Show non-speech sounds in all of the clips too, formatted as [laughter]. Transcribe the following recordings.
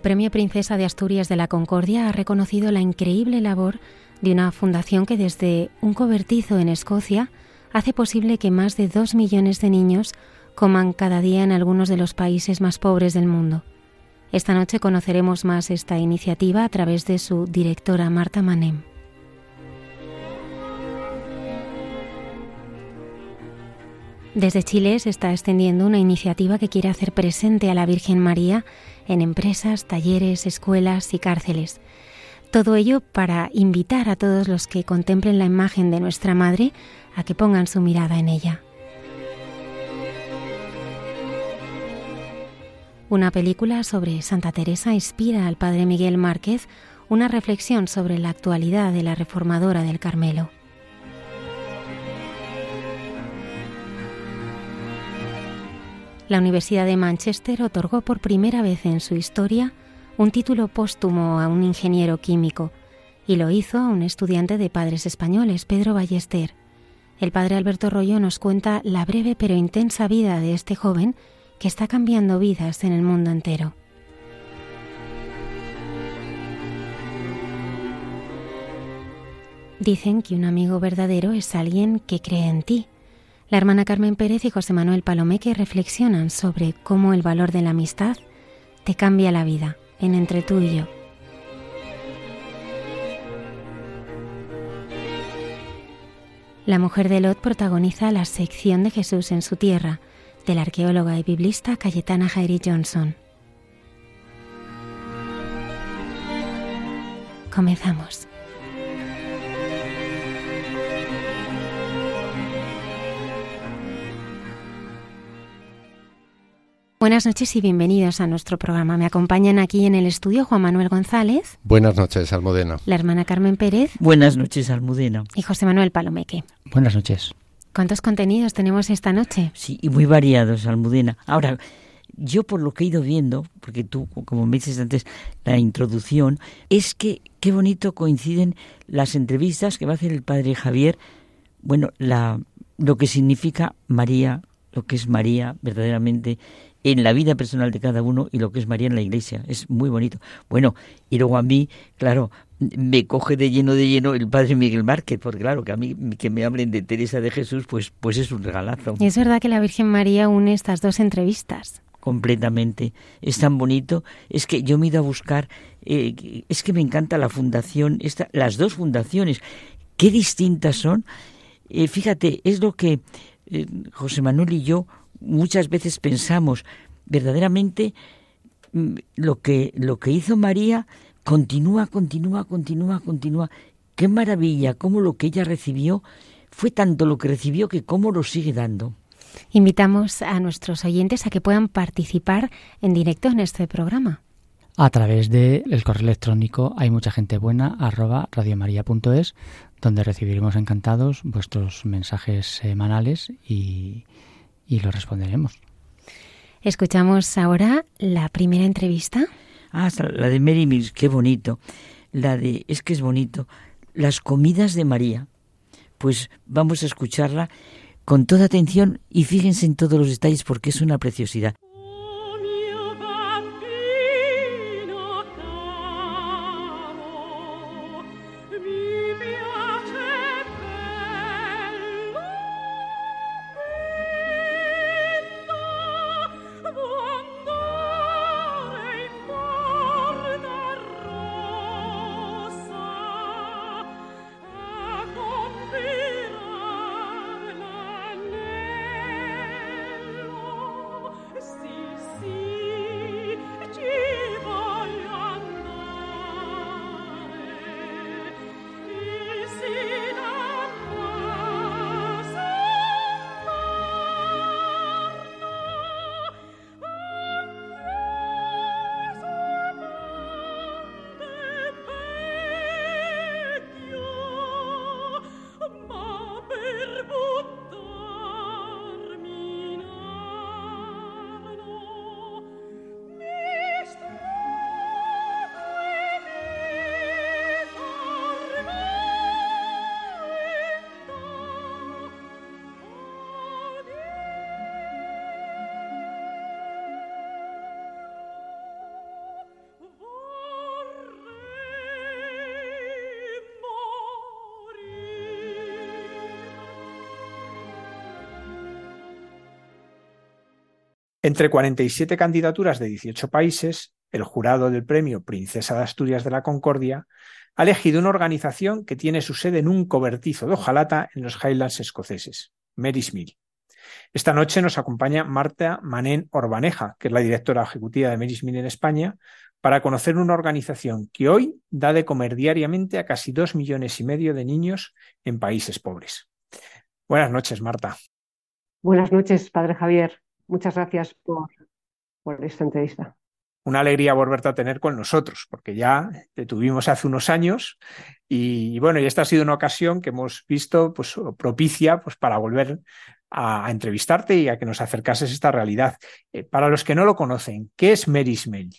El Premio Princesa de Asturias de la Concordia ha reconocido la increíble labor de una fundación que desde un cobertizo en Escocia hace posible que más de dos millones de niños coman cada día en algunos de los países más pobres del mundo. Esta noche conoceremos más esta iniciativa a través de su directora Marta Manem. Desde Chile se está extendiendo una iniciativa que quiere hacer presente a la Virgen María en empresas, talleres, escuelas y cárceles. Todo ello para invitar a todos los que contemplen la imagen de nuestra Madre a que pongan su mirada en ella. Una película sobre Santa Teresa inspira al padre Miguel Márquez una reflexión sobre la actualidad de la reformadora del Carmelo. La Universidad de Manchester otorgó por primera vez en su historia un título póstumo a un ingeniero químico, y lo hizo a un estudiante de padres españoles, Pedro Ballester. El padre Alberto Rollo nos cuenta la breve pero intensa vida de este joven que está cambiando vidas en el mundo entero. Dicen que un amigo verdadero es alguien que cree en ti, la hermana Carmen Pérez y José Manuel Palomeque reflexionan sobre cómo el valor de la amistad te cambia la vida en Entre tú y yo. La mujer de Lot protagoniza la sección de Jesús en su tierra, de la arqueóloga y biblista Cayetana Jairi Johnson. Comenzamos. Buenas noches y bienvenidos a nuestro programa. Me acompañan aquí en el estudio Juan Manuel González. Buenas noches, Almudena. La hermana Carmen Pérez. Buenas noches, Almudena. Y José Manuel Palomeque. Buenas noches. ¿Cuántos contenidos tenemos esta noche? Sí, y muy variados, Almudena. Ahora, yo por lo que he ido viendo, porque tú, como me dices antes, la introducción, es que qué bonito coinciden las entrevistas que va a hacer el padre Javier, bueno, la, lo que significa María, lo que es María verdaderamente en la vida personal de cada uno y lo que es María en la iglesia. Es muy bonito. Bueno, y luego a mí, claro, me coge de lleno de lleno el padre Miguel Márquez, porque claro, que a mí que me hablen de Teresa de Jesús, pues, pues es un regalazo. Y es verdad que la Virgen María une estas dos entrevistas. Completamente. Es tan bonito. Es que yo me he ido a buscar, eh, es que me encanta la fundación, esta, las dos fundaciones. Qué distintas son. Eh, fíjate, es lo que eh, José Manuel y yo muchas veces pensamos verdaderamente mm, lo que lo que hizo María continúa, continúa, continúa, continúa. Qué maravilla, cómo lo que ella recibió fue tanto lo que recibió que cómo lo sigue dando. Invitamos a nuestros oyentes a que puedan participar en directo en este programa. A través del el correo electrónico hay mucha gente buena arroba radiomaria.es donde recibiremos encantados vuestros mensajes semanales y, y lo responderemos. Escuchamos ahora la primera entrevista. Ah, la de Mary Mills, qué bonito. La de, es que es bonito, las comidas de María. Pues vamos a escucharla con toda atención y fíjense en todos los detalles porque es una preciosidad. Entre 47 candidaturas de 18 países, el jurado del premio Princesa de Asturias de la Concordia ha elegido una organización que tiene su sede en un cobertizo de hojalata en los Highlands escoceses, Mary's Mill. Esta noche nos acompaña Marta Manén Orbaneja, que es la directora ejecutiva de Mary's Mill en España, para conocer una organización que hoy da de comer diariamente a casi dos millones y medio de niños en países pobres. Buenas noches, Marta. Buenas noches, padre Javier. Muchas gracias por, por esta entrevista. Una alegría volverte a tener con nosotros, porque ya te tuvimos hace unos años y, bueno, y esta ha sido una ocasión que hemos visto pues, propicia pues, para volver a, entrevistarte y a que nos acercases esta realidad. Eh, para los que no lo conocen, ¿qué es Mary's Mill?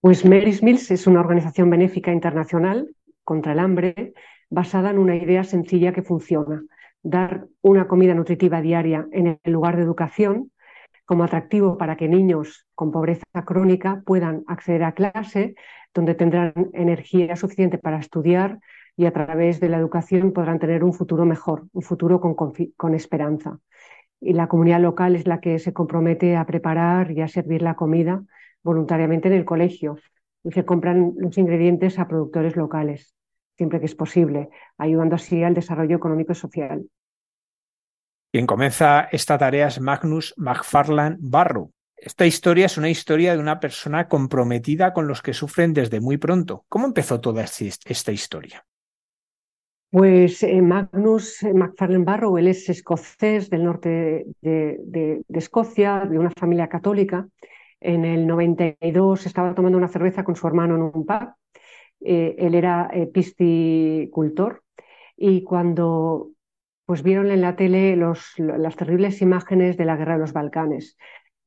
Pues Mary's Mills es una organización benéfica internacional contra el hambre basada en una idea sencilla que funciona, dar una comida nutritiva diaria en el lugar de educación como atractivo para que niños con pobreza crónica puedan acceder a clase, donde tendrán energía suficiente para estudiar y a través de la educación podrán tener un futuro mejor, un futuro con, esperanza. Y la comunidad local es la que se compromete a preparar y a servir la comida voluntariamente en el colegio y se compran los ingredientes a productores locales, siempre que es posible, ayudando así al desarrollo económico y social. Quien comienza esta tarea es Magnus McFarland Barrow. Esta historia es una historia de una persona comprometida con los que sufren desde muy pronto. ¿Cómo empezó toda esta historia? Pues eh, Magnus McFarland Barrow, él es escocés del norte de, Escocia, de una familia católica. En el 92 estaba tomando una cerveza con su hermano en un pub. Eh, él era eh, piscicultor y cuando pues vieron en la tele las terribles imágenes de la guerra de los Balcanes.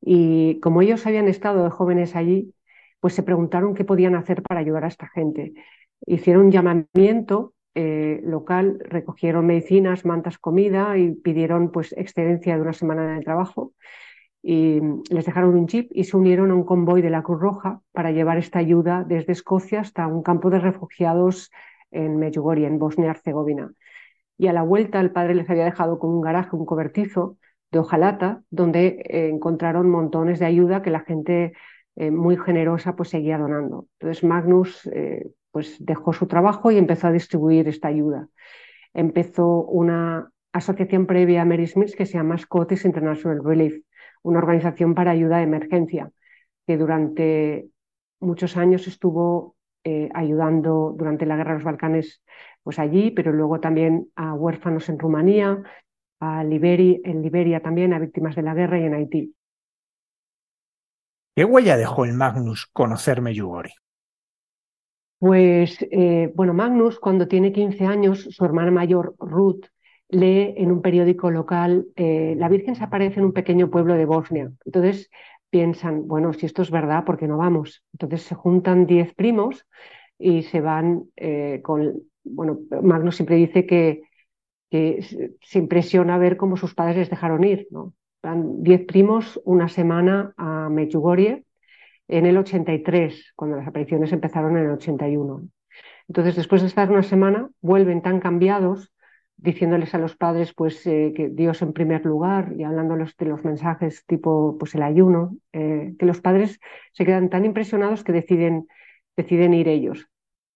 Y como ellos habían estado de jóvenes allí, pues se preguntaron qué podían hacer para ayudar a esta gente. Hicieron un llamamiento eh, local, recogieron medicinas, mantas, comida y pidieron pues excedencia de una semana de trabajo y les dejaron un chip y se unieron a un convoy de la Cruz Roja para llevar esta ayuda desde Escocia hasta un campo de refugiados en Medjugorje, en Bosnia-Herzegovina y a la vuelta el padre les había dejado con un garaje, un cobertizo de hojalata, donde eh, encontraron montones de ayuda que la gente eh, muy generosa pues seguía donando. Entonces Magnus eh, pues dejó su trabajo y empezó a distribuir esta ayuda. Empezó una asociación previa a Mary Smith que se llama Scottish International Relief, una organización para ayuda de emergencia, que durante muchos años estuvo ayudando durante la guerra de los Balcanes pues allí, pero luego también a huérfanos en Rumanía, a Liberi, en Liberia también, a víctimas de la guerra y en Haití. ¿Qué huella dejó el Magnus conocer Medjugorje? Pues, eh, bueno, Magnus, cuando tiene 15 años, su hermana mayor, Ruth, lee en un periódico local, eh, la Virgen se aparece en un pequeño pueblo de Bosnia. Entonces piensan, bueno, si esto es verdad, ¿por qué no vamos? Entonces se juntan 10 primos y se van eh, con bueno, Magnus siempre dice que, se impresiona ver cómo sus padres les dejaron ir, ¿no? Diez primos una semana a Medjugorje en el 83, cuando las apariciones empezaron en el 81. Entonces, después de estar una semana, vuelven tan cambiados, diciéndoles a los padres pues, eh, que Dios en primer lugar y hablándoles de los mensajes tipo pues, el ayuno, eh, que los padres se quedan tan impresionados que deciden, deciden ir ellos.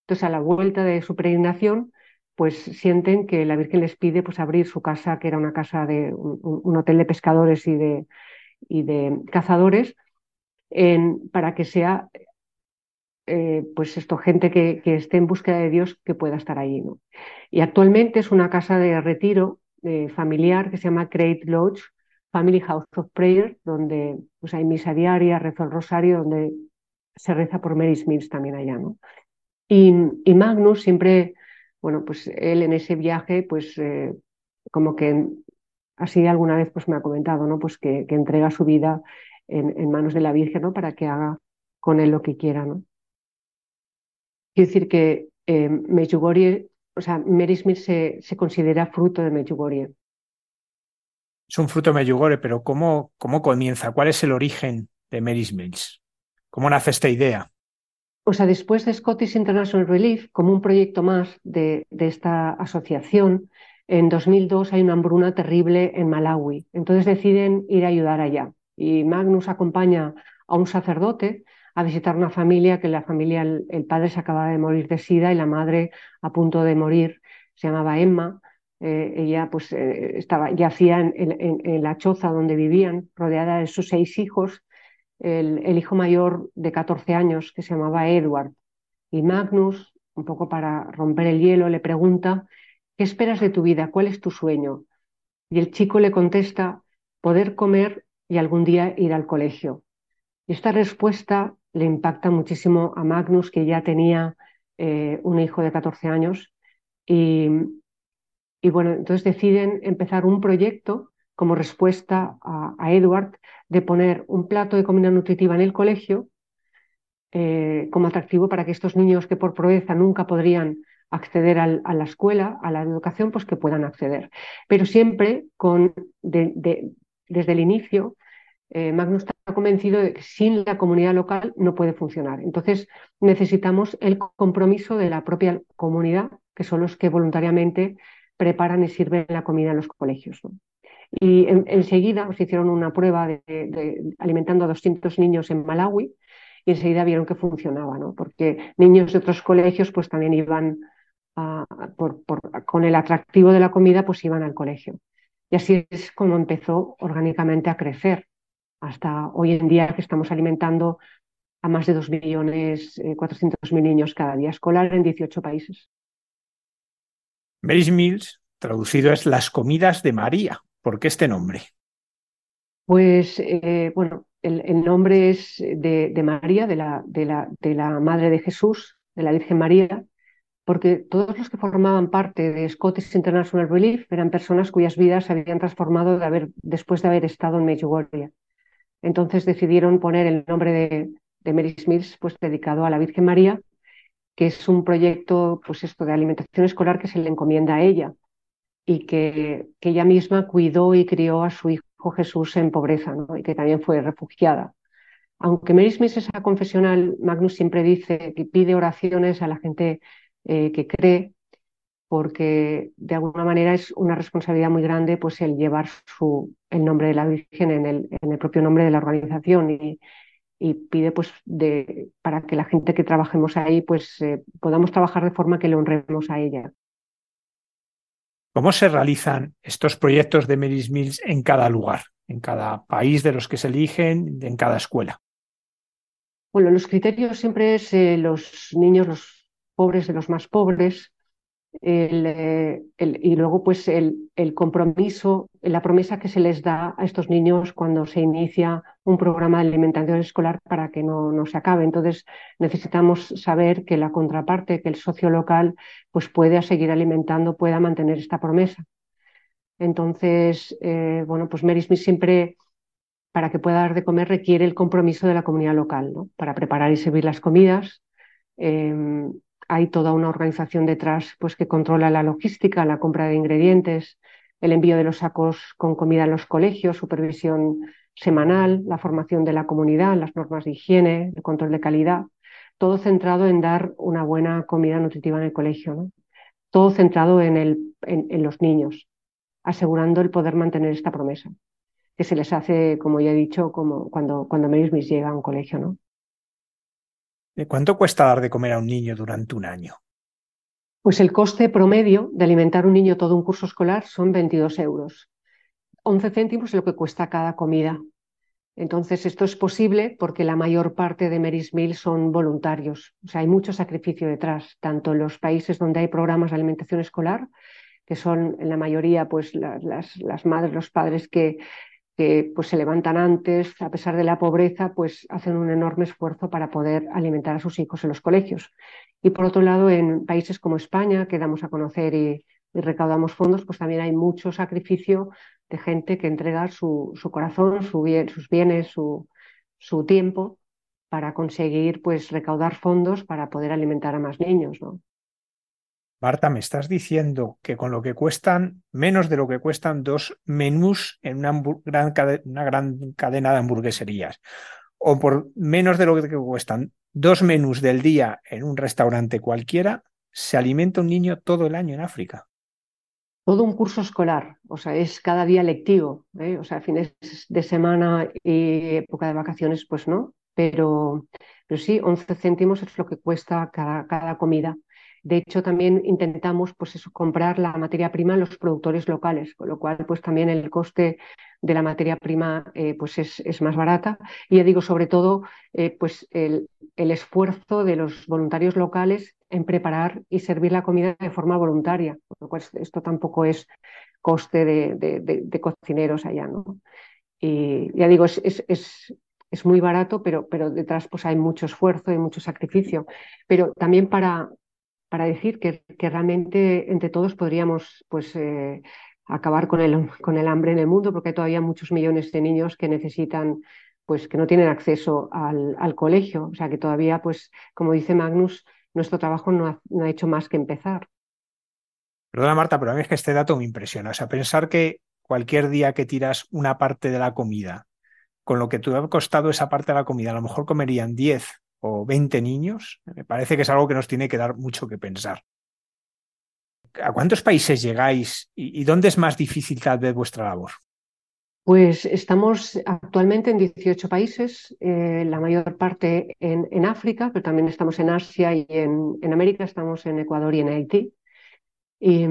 Entonces, a la vuelta de su peregrinación, pues sienten que la Virgen les pide pues, abrir su casa, que era una casa de un, hotel de pescadores y de, y de cazadores, para que sea eh, pues esto, gente que, que, esté en búsqueda de Dios que pueda estar allí. Y actualmente es una casa de retiro eh, familiar que se llama Great Lodge, Family House of Prayer, donde pues, hay misa diaria, rezo el rosario, donde se reza por Mary Smith también allá. ¿no? Y, Magnus siempre, bueno, pues él en ese viaje, pues eh, como que así alguna vez pues me ha comentado, ¿no? Pues que, entrega su vida en, manos de la Virgen, ¿no? Para que haga con él lo que quiera, ¿no? Quiero decir que eh, o sea, Mary Smith se, se considera fruto de Medjugorje. Es un fruto de pero ¿cómo, ¿cómo comienza? ¿Cuál es el origen de Mary Smith? ¿Cómo nace esta idea? O sea, después de Scottish International Relief, como un proyecto más de, esta asociación, en 2002 hay una hambruna terrible en Malawi. Entonces deciden ir a ayudar allá. Y Magnus acompaña a un sacerdote a visitar una familia que la familia, el, padre se acababa de morir de sida y la madre a punto de morir, se llamaba Emma. Eh, ella pues eh, estaba, yacía en, en, la choza donde vivían, rodeada de sus seis hijos, el, hijo mayor de 14 años que se llamaba Edward. Y Magnus, un poco para romper el hielo, le pregunta, ¿qué esperas de tu vida? ¿Cuál es tu sueño? Y el chico le contesta, poder comer y algún día ir al colegio. Y esta respuesta le impacta muchísimo a Magnus, que ya tenía eh, un hijo de 14 años. Y, y, bueno, entonces deciden empezar un proyecto como respuesta a, Edward de poner un plato de comida nutritiva en el colegio eh, como atractivo para que estos niños que por proeza nunca podrían acceder a la escuela, a la educación, pues que puedan acceder. Pero siempre con, desde el inicio, eh, Magnus está convencido de que sin la comunidad local no puede funcionar. Entonces necesitamos el compromiso de la propia comunidad, que son los que voluntariamente preparan y sirven la comida en los colegios. Y enseguida en, hicieron una prueba de, alimentando a 200 niños en Malawi y enseguida vieron que funcionaba, ¿no? porque niños de otros colegios pues también iban con el atractivo de la comida, pues iban al colegio. Y así es como empezó orgánicamente a crecer, hasta hoy en día que estamos alimentando a más de 2.400.000 eh, niños cada día escolar en 18 países. Mary's Meals, traducido es las comidas de María. ¿Por qué este nombre? Pues eh, bueno, el, nombre es de, María, de la, de, la, de la Madre de Jesús, de la Virgen María, porque todos los que formaban parte de Scottish International Relief eran personas cuyas vidas se habían transformado de haber, después de haber estado en Medjugorje. Entonces decidieron poner el nombre de, de Mary Smith, pues dedicado a la Virgen María, que es un proyecto, pues esto de alimentación escolar que se le encomienda a ella y que, que ella misma cuidó y crió a su hijo Jesús en pobreza, ¿no? y que también fue refugiada. Aunque Mary Smith es confesional, Magnus siempre dice que pide oraciones a la gente eh, que cree, porque de alguna manera es una responsabilidad muy grande pues el llevar su, el nombre de la Virgen en el, en el propio nombre de la organización y, y pide pues de, para que la gente que trabajemos ahí pues eh, podamos trabajar de forma que le honremos a ella. ¿Cómo se realizan estos proyectos de Mary's Mills en cada lugar, en cada país de los que se eligen, en cada escuela? Bueno, los criterios siempre es los niños, los pobres de los más pobres, eh, y luego pues el, el, compromiso, la promesa que se les da a estos niños cuando se inicia un programa de alimentación escolar para que no, no se acabe. Entonces necesitamos saber que la contraparte, que el socio local pues pueda seguir alimentando, pueda mantener esta promesa. Entonces, eh, bueno, pues Mary Smith siempre para que pueda dar de comer requiere el compromiso de la comunidad local, ¿no? Para preparar y servir las comidas, em, hay toda una organización detrás pues, que controla la logística, la compra de ingredientes, el envío de los sacos con comida a los colegios, supervisión semanal, la formación de la comunidad, las normas de higiene, el control de calidad, todo centrado en dar una buena comida nutritiva en el colegio, ¿no? todo centrado en, los niños, asegurando el poder mantener esta promesa, que se les hace, como ya he dicho, cuando, cuando llega a un colegio. ¿no? ¿Cuánto cuesta dar de comer a un niño durante un año? Pues el coste promedio de alimentar a un niño todo un curso escolar son 22 euros. 11 céntimos es lo que cuesta cada comida. Entonces, esto es posible porque la mayor parte de Mary's Meal son voluntarios. O sea, hay mucho sacrificio detrás, tanto en los países donde hay programas de alimentación escolar, que son en la mayoría pues, las, las madres, los padres que que pues se levantan antes, a pesar de la pobreza, pues hacen un enorme esfuerzo para poder alimentar a sus hijos en los colegios. Y por otro lado, en países como España, que damos a conocer y, recaudamos fondos, pues también hay mucho sacrificio de gente que entrega su, corazón, su sus bienes, su, su, tiempo para conseguir pues recaudar fondos para poder alimentar a más niños. ¿no? Marta, me estás diciendo que con lo que cuestan, menos de lo que cuestan dos menús en una gran, cadena de hamburgueserías, o por menos de lo que cuestan dos menús del día en un restaurante cualquiera, se alimenta un niño todo el año en África. todo un curso escolar, o sea, es cada día lectivo, ¿eh? o sea, fines de semana y época de vacaciones, pues no, pero, pero sí, 11 céntimos es lo que cuesta cada, cada comida. De hecho, también intentamos pues comprar la materia prima en los productores locales, con lo cual pues también el coste de la materia prima eh, pues es, es, más barata. Y ya digo, sobre todo, eh, pues el, el, esfuerzo de los voluntarios locales en preparar y servir la comida de forma voluntaria, con lo cual esto tampoco es coste de, de, cocineros allá. ¿no? Y ya digo, es, es, es es muy barato, pero, pero detrás pues hay mucho esfuerzo y mucho sacrificio. Pero también para, para decir que, realmente entre todos podríamos pues, eh, acabar con el, con el hambre en el mundo, porque hay todavía muchos millones de niños que necesitan, pues que no tienen acceso al, al colegio. O sea que todavía, pues, como dice Magnus, nuestro trabajo no ha, no ha hecho más que empezar. Perdona, Marta, pero a mí es que este dato me impresiona. O sea, pensar que cualquier día que tiras una parte de la comida, con lo que te ha costado esa parte de la comida, a lo mejor comerían 10 o 20 niños, me parece que es algo que nos tiene que dar mucho que pensar. ¿A cuántos países llegáis y, dónde es más difícil tal vez vuestra labor? Pues estamos actualmente en 18 países, eh, la mayor parte en, en, África, pero también estamos en Asia y en, en América, estamos en Ecuador y en Haití. Y,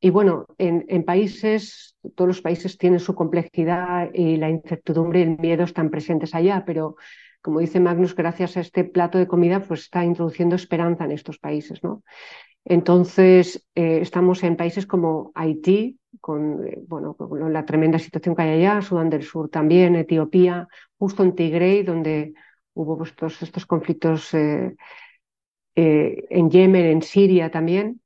y bueno, en, en, países, todos los países tienen su complejidad y la incertidumbre y el miedo están presentes allá, pero como dice Magnus, gracias a este plato de comida, pues está introduciendo esperanza en estos países, ¿no? Entonces, eh, estamos en países como Haití, con, eh, bueno, la tremenda situación que hay allá, Sudán del Sur también, Etiopía, justo en Tigray, donde hubo pues, todos estos conflictos eh, en Yemen, en Siria también,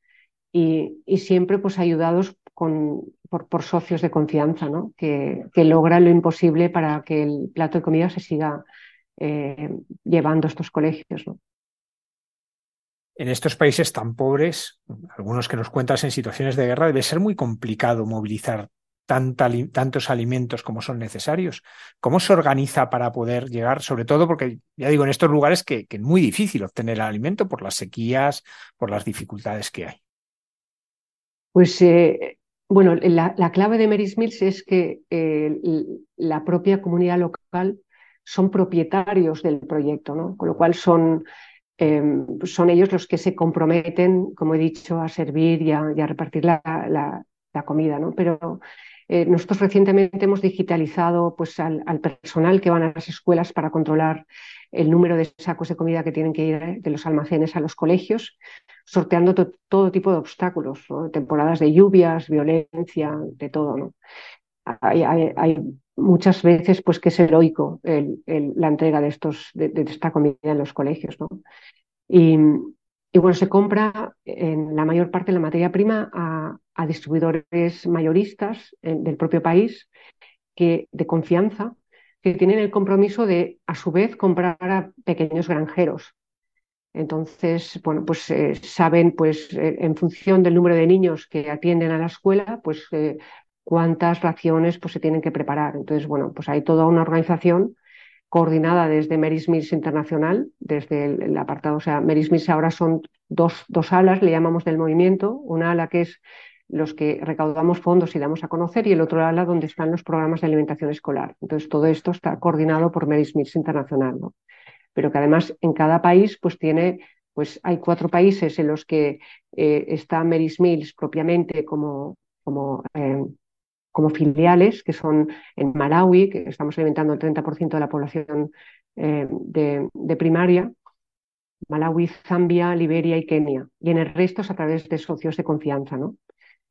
y, siempre pues ayudados con, por, socios de confianza, ¿no? que logran lo imposible para que el plato de comida se siga eh, llevando estos colegios. ¿no? En estos países tan pobres, algunos que nos cuentas en situaciones de guerra, debe ser muy complicado movilizar tanta, tantos alimentos como son necesarios. ¿Cómo se organiza para poder llegar? Sobre todo porque, ya digo, en estos lugares que, que es muy difícil obtener el alimento por las sequías, por las dificultades que hay. Pues eh, bueno, la, la, clave de Mary's Mills es que eh, la propia comunidad local son propietarios del proyecto, ¿no? Con lo cual son, eh, son ellos los que se comprometen, como he dicho, a servir y a, repartir la, comida, ¿no? Pero eh, nosotros recientemente hemos digitalizado pues, al, al, personal que van a las escuelas para controlar el número de sacos de comida que tienen que ir de los almacenes a los colegios, sorteando to todo tipo de obstáculos, temporadas de lluvias, violencia, de todo. ¿no? Hay, muchas veces pues que es heroico el, el, la entrega de, estos, de, esta comida en los colegios. Y, bueno, se compra en la mayor parte de la materia prima a, distribuidores mayoristas en, del propio país que, de confianza que tienen el compromiso de, a su vez, comprar a pequeños granjeros. Entonces, bueno, pues eh, saben, pues eh, en función del número de niños que atienden a la escuela, pues eh, cuántas raciones pues, se tienen que preparar. Entonces, bueno, pues hay toda una organización coordinada desde Mary's Mills Internacional, desde el, apartado, o sea, Mary's Mills ahora son dos, dos alas, le llamamos del movimiento, una ala que es los que recaudamos fondos y damos a conocer y el otro ala donde están los programas de alimentación escolar. Entonces, todo esto está coordinado por Mary's Mills Internacional, ¿no? Pero que además en cada país pues tiene, pues hay cuatro países en los que eh, está Mary's Mills propiamente como, como eh, como filiales, que son en Malawi, que estamos alimentando el 30% de la población eh, de, primaria, Malawi, Zambia, Liberia y Kenia. Y en el resto es a través de socios de confianza, ¿no?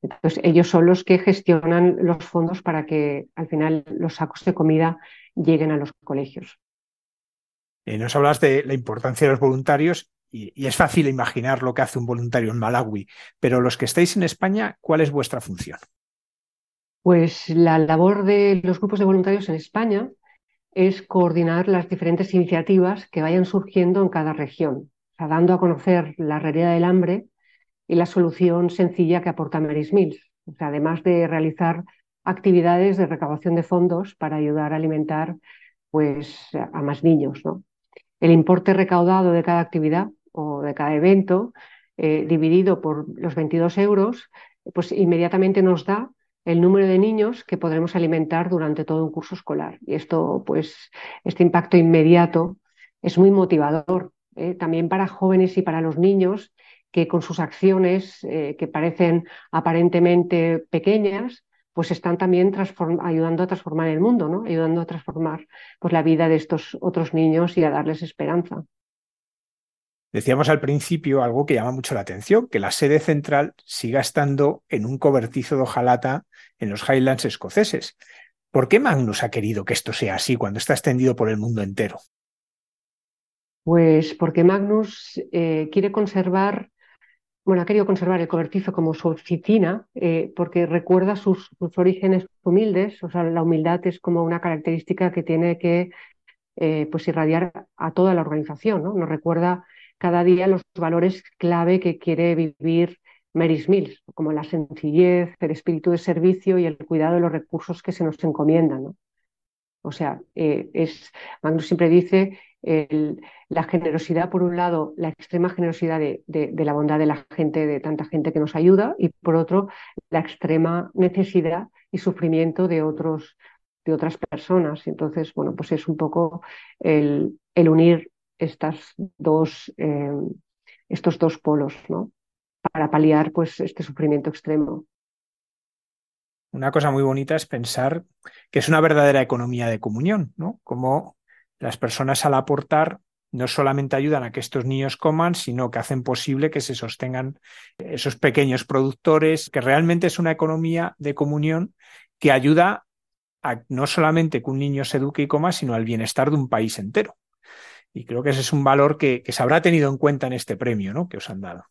Entonces, ellos son los que gestionan los fondos para que al final los sacos de comida lleguen a los colegios. Eh, nos hablas de la importancia de los voluntarios y, y, es fácil imaginar lo que hace un voluntario en Malawi, pero los que estáis en España, ¿cuál es vuestra función? Pues la labor de los grupos de voluntarios en España es coordinar las diferentes iniciativas que vayan surgiendo en cada región, dando a conocer la realidad del hambre y la solución sencilla que aporta Mary's Mills, o sea, además de realizar actividades de recaudación de fondos para ayudar a alimentar pues, a más niños. El importe recaudado de cada actividad o de cada evento, eh, dividido por los 22 euros, pues inmediatamente nos da el número de niños que podremos alimentar durante todo un curso escolar. Y esto, pues, este impacto inmediato es muy motivador, ¿eh? también para jóvenes y para los niños que con sus acciones, eh, que parecen aparentemente pequeñas, pues están también ayudando a transformar el mundo, ¿no? ayudando a transformar pues, la vida de estos otros niños y a darles esperanza. Decíamos al principio algo que llama mucho la atención, que la sede central siga estando en un cobertizo de hojalata en los Highlands escoceses. ¿Por qué Magnus ha querido que esto sea así cuando está extendido por el mundo entero? Pues porque Magnus eh, quiere conservar, bueno, ha querido conservar el cobertizo como su oficina, eh, porque recuerda sus, orígenes humildes, o sea, la humildad es como una característica que tiene que eh, pues irradiar a toda la organización, ¿no? Nos recuerda cada día los valores clave que quiere vivir Mary's Mills, como la sencillez, el espíritu de servicio y el cuidado de los recursos que se nos encomiendan. O sea, eh, es, Magnus siempre dice la generosidad, por un lado, la extrema generosidad de, la bondad de la gente, de tanta gente que nos ayuda, y por otro, la extrema necesidad y sufrimiento de, otros, de otras personas. Entonces, bueno, pues es un poco el, el unir estas dos, eh, estos dos polos, ¿no? Para paliar pues, este sufrimiento extremo. Una cosa muy bonita es pensar que es una verdadera economía de comunión, ¿no? Como las personas al aportar no solamente ayudan a que estos niños coman, sino que hacen posible que se sostengan esos pequeños productores, que realmente es una economía de comunión que ayuda a no solamente que un niño se eduque y coma, sino al bienestar de un país entero. Y creo que ese es un valor que, se habrá tenido en cuenta en este premio ¿no? que os han dado.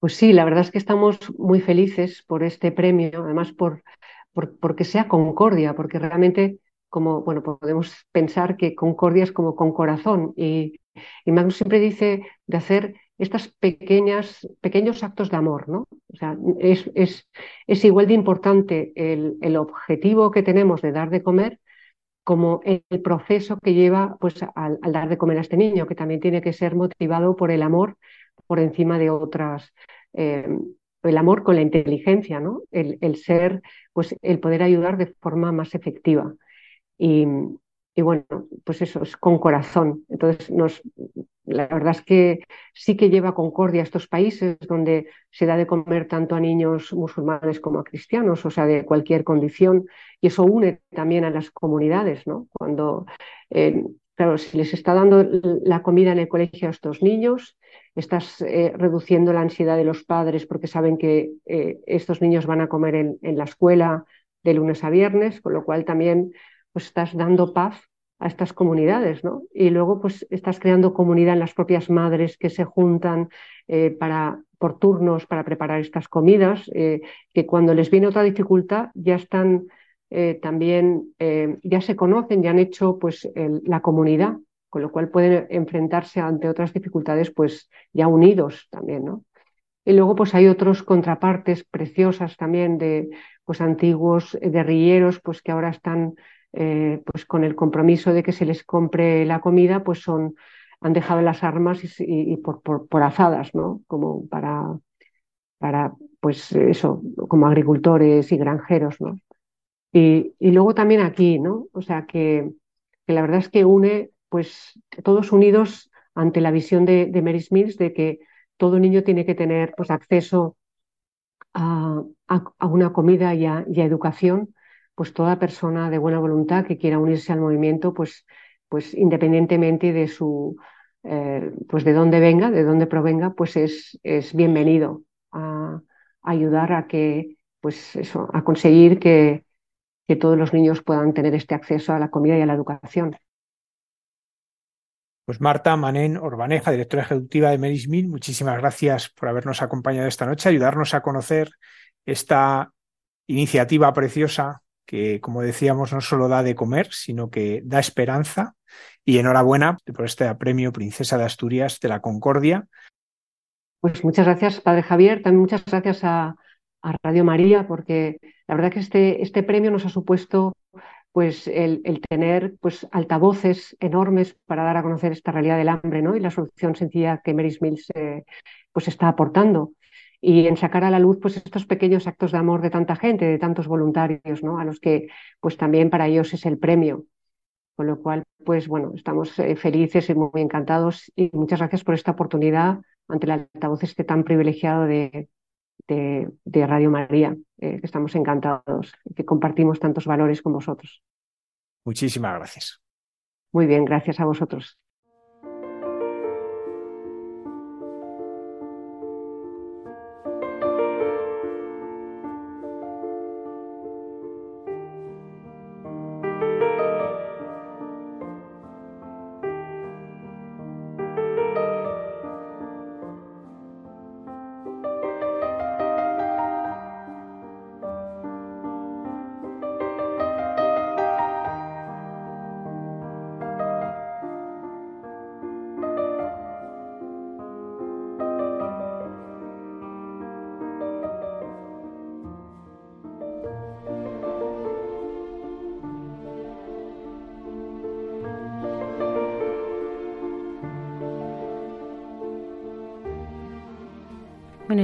Pues sí, la verdad es que estamos muy felices por este premio, además por, por porque sea Concordia, porque realmente como, bueno, podemos pensar que Concordia es como con corazón y, y Magnus siempre dice de hacer estas pequeñas, pequeños actos de amor, ¿no? O sea, es, es, es igual de importante el, el, objetivo que tenemos de dar de comer como el proceso que lleva pues, al, dar de comer a este niño, que también tiene que ser motivado por el amor por encima de otras, eh, el amor con la inteligencia, ¿no? El, el, ser, pues el poder ayudar de forma más efectiva. Y, y bueno, pues eso es con corazón. Entonces, nos, la verdad es que sí que lleva concordia a estos países donde se da de comer tanto a niños musulmanes como a cristianos, o sea, de cualquier condición, y eso une también a las comunidades, ¿no? Cuando, eh, claro, si les está dando la comida en el colegio a estos niños, estás eh, reduciendo la ansiedad de los padres porque saben que eh, estos niños van a comer en, la escuela de lunes a viernes, con lo cual también pues estás dando paz a estas comunidades, ¿no? Y luego pues estás creando comunidad en las propias madres que se juntan eh, para, por turnos para preparar estas comidas, que cuando les viene otra dificultad ya están también, ya se conocen, ya han hecho pues la comunidad, con lo cual pueden enfrentarse ante otras dificultades pues ya unidos también, ¿no? Y luego pues hay otros contrapartes preciosas también de pues antiguos guerrilleros pues que ahora están eh, pues con el compromiso de que se les compre la comida, pues son, han dejado las armas y, por, por, azadas, ¿no? Como para, para, pues eso, como agricultores y granjeros, ¿no? Y, y luego también aquí, ¿no? O sea que, que, la verdad es que une, pues todos unidos ante la visión de, de Mary Smith de que todo niño tiene que tener pues acceso a, a, una comida y a, y a educación pues toda persona de buena voluntad que quiera unirse al movimiento, pues, pues independientemente de su, eh, pues de dónde venga, de dónde provenga, pues es, es bienvenido a, ayudar a que, pues eso, a conseguir que, que todos los niños puedan tener este acceso a la comida y a la educación. Pues Marta Manén Orbaneja, directora ejecutiva de Mary Smith, muchísimas gracias por habernos acompañado esta noche, ayudarnos a conocer esta iniciativa preciosa que, como decíamos, no solo da de comer, sino que da esperanza. Y enhorabuena por este premio Princesa de Asturias de la Concordia. Pues muchas gracias, Padre Javier. También muchas gracias a, Radio María, porque la verdad que este, este premio nos ha supuesto pues el, tener pues altavoces enormes para dar a conocer esta realidad del hambre ¿no? y la solución sencilla que Mary Mills eh, pues está aportando. y en sacar a la luz pues estos pequeños actos de amor de tanta gente, de tantos voluntarios, ¿no? A los que pues también para ellos es el premio. Con lo cual, pues bueno, estamos eh, felices y muy encantados y muchas gracias por esta oportunidad ante el altavoz este tan privilegiado de, de, Radio María, eh, que estamos encantados y que compartimos tantos valores con vosotros. Muchísimas gracias. Muy bien, gracias a vosotros.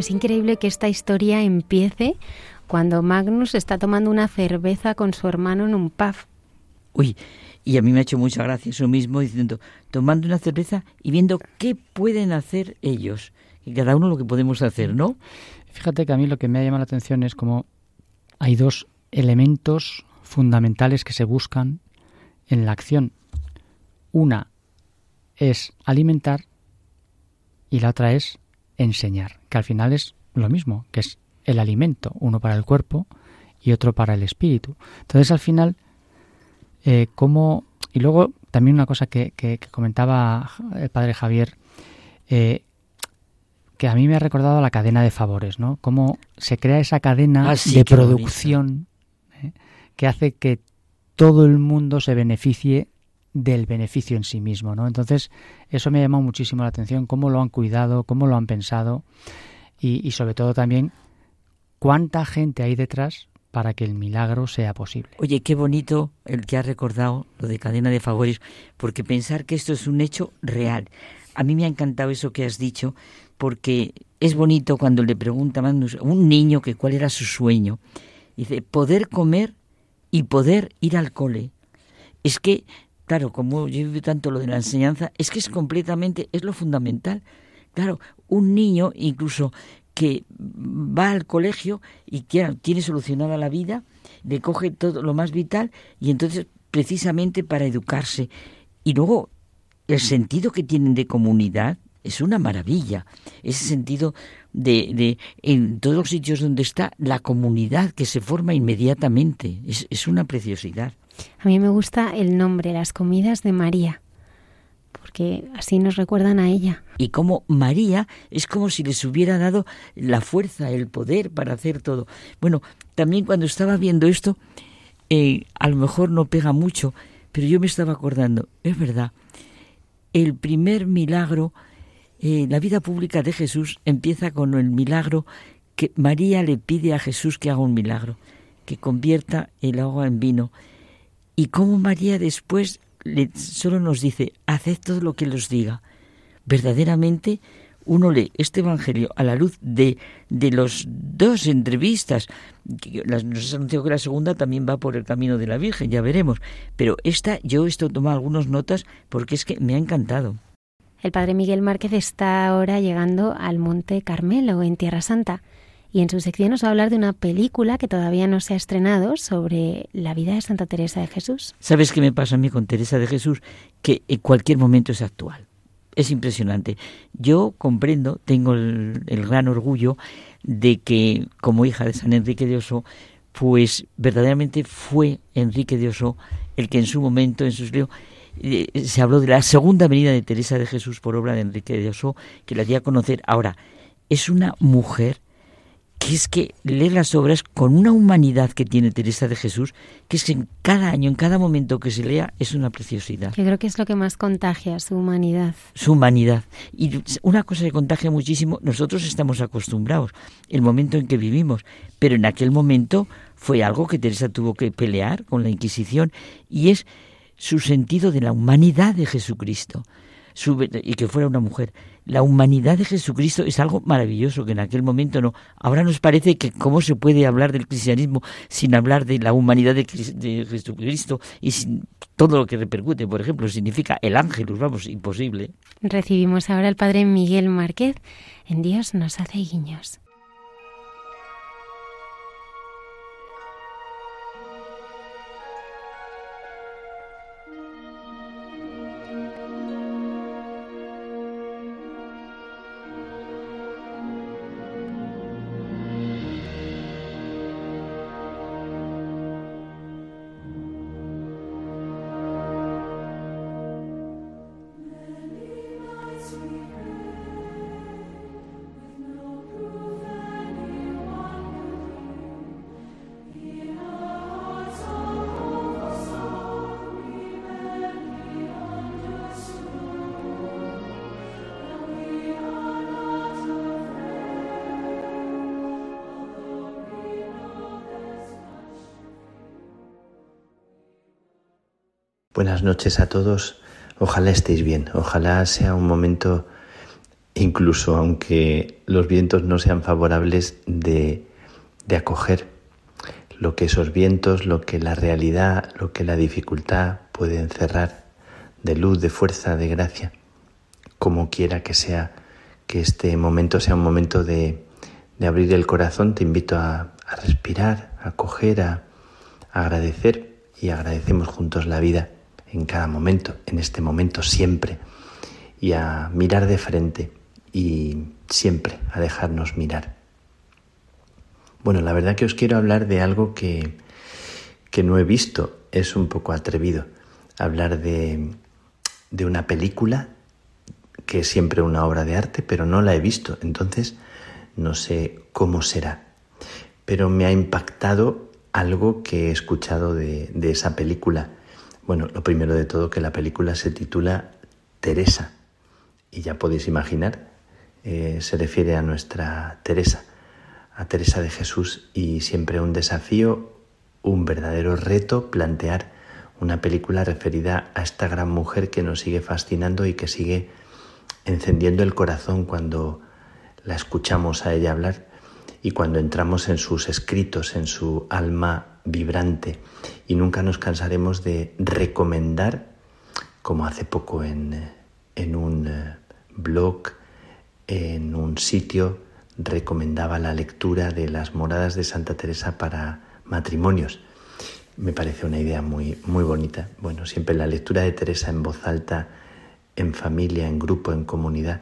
Es increíble que esta historia empiece cuando Magnus está tomando una cerveza con su hermano en un pub. Uy, y a mí me ha hecho mucha gracia eso mismo, diciendo, tomando una cerveza y viendo qué pueden hacer ellos, y cada uno lo que podemos hacer, ¿no? Fíjate que a mí lo que me ha llamado la atención es como hay dos elementos fundamentales que se buscan en la acción. Una es alimentar y la otra es enseñar, que al final es lo mismo, que es el alimento, uno para el cuerpo y otro para el espíritu. Entonces al final, eh, como... Y luego también una cosa que, comentaba el padre Javier, eh, que a mí me ha recordado la cadena de favores, ¿no? Cómo se crea esa cadena ah, de producción ¿eh? que hace que todo el mundo se beneficie del beneficio en sí mismo, ¿no? Entonces, eso me ha llamado muchísimo la atención, cómo lo han cuidado, cómo lo han pensado y, sobre todo también cuánta gente hay detrás para que el milagro sea posible. Oye, qué bonito el que ha recordado lo de cadena de favores, porque pensar que esto es un hecho real. A mí me ha encantado eso que has dicho, porque es bonito cuando le pregunta a un niño que cuál era su sueño. Dice, poder comer y poder ir al cole. Es que Claro, como yo vivo tanto lo de la enseñanza, es que es completamente, es lo fundamental. Claro, un niño incluso que va al colegio y tiene solucionada la vida, le coge todo lo más vital y entonces precisamente para educarse. Y luego el sentido que tienen de comunidad es una maravilla. Ese sentido de, de en todos los sitios donde está la comunidad que se forma inmediatamente. Es, es una preciosidad. A mí me gusta el nombre, las comidas de María, porque así nos recuerdan a ella. Y como María es como si les hubiera dado la fuerza, el poder para hacer todo. Bueno, también cuando estaba viendo esto, eh, a lo mejor no pega mucho, pero yo me estaba acordando, es verdad, el primer milagro, eh, la vida pública de Jesús empieza con el milagro que María le pide a Jesús que haga un milagro, que convierta el agua en vino y cómo María después le, solo nos dice, haced todo lo que los diga. Verdaderamente uno lee este Evangelio a la luz de, de las dos entrevistas. Nos ha anunciado que la segunda también va por el camino de la Virgen, ya veremos. Pero esta, yo esto tomado algunas notas porque es que me ha encantado. El padre Miguel Márquez está ahora llegando al Monte Carmelo, en Tierra Santa y en su sección nos va a hablar de una película que todavía no se ha estrenado sobre la vida de Santa Teresa de Jesús. ¿Sabes qué me pasa a mí con Teresa de Jesús? Que en cualquier momento es actual. Es impresionante. Yo comprendo, tengo el, gran orgullo de que como hija de San Enrique de Oso, pues verdaderamente fue Enrique de Oso el que en su momento, en sus libros, eh, se habló de la segunda venida de Teresa de Jesús por obra de Enrique de Oso, que la di a conocer. Ahora, es una mujer que es que lee las obras con una humanidad que tiene Teresa de Jesús, que es que en cada año, en cada momento que se lea, es una preciosidad. Yo creo que es lo que más contagia, su humanidad. Su humanidad. Y una cosa que contagia muchísimo, nosotros estamos acostumbrados, el momento en que vivimos, pero en aquel momento fue algo que Teresa tuvo que pelear con la Inquisición, y es su sentido de la humanidad de Jesucristo y que fuera una mujer. La humanidad de Jesucristo es algo maravilloso que en aquel momento no. Ahora nos parece que cómo se puede hablar del cristianismo sin hablar de la humanidad de, de Jesucristo y sin todo lo que repercute. Por ejemplo, significa el ángel, vamos, imposible. Recibimos ahora al padre Miguel Márquez. En Dios nos hace guiños. Buenas noches a todos. Ojalá estéis bien. Ojalá sea un momento, incluso aunque los vientos no sean favorables, de, acoger lo que esos vientos, lo que la realidad, lo que la dificultad puede encerrar de luz, de fuerza, de gracia. Como quiera que sea, que este momento sea un momento de, abrir el corazón, te invito a, respirar, a acoger, a agradecer y agradecemos juntos la vida en cada momento, en este momento siempre, y a mirar de frente y siempre a dejarnos mirar. Bueno, la verdad que os quiero hablar de algo que, que no he visto, es un poco atrevido, hablar de, de una película que es siempre una obra de arte, pero no la he visto, entonces no sé cómo será. Pero me ha impactado algo que he escuchado de, de esa película bueno, lo primero de todo que la película se titula Teresa. Y ya podéis imaginar, eh, se refiere a nuestra Teresa, a Teresa de Jesús. Y siempre un desafío, un verdadero reto plantear una película referida a esta gran mujer que nos sigue fascinando y que sigue encendiendo el corazón cuando la escuchamos a ella hablar y cuando entramos en sus escritos, en su alma vibrante y nunca nos cansaremos de recomendar, como hace poco en, en un eh, blog, en un sitio, recomendaba la lectura de las moradas de Santa Teresa para matrimonios. Me parece una idea muy, muy bonita. Bueno, siempre la lectura de Teresa en voz alta, en familia, en grupo, en comunidad,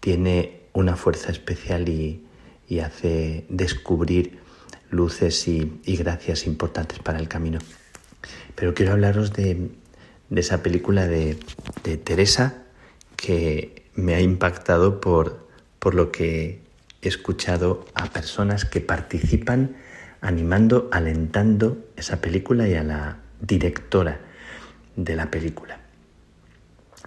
tiene una fuerza especial y, y hace descubrir luces y, gracias importantes para el camino. Pero quiero hablaros de, esa película de, Teresa que me ha impactado por, por lo que he escuchado a personas que participan animando, alentando esa película y a la directora de la película.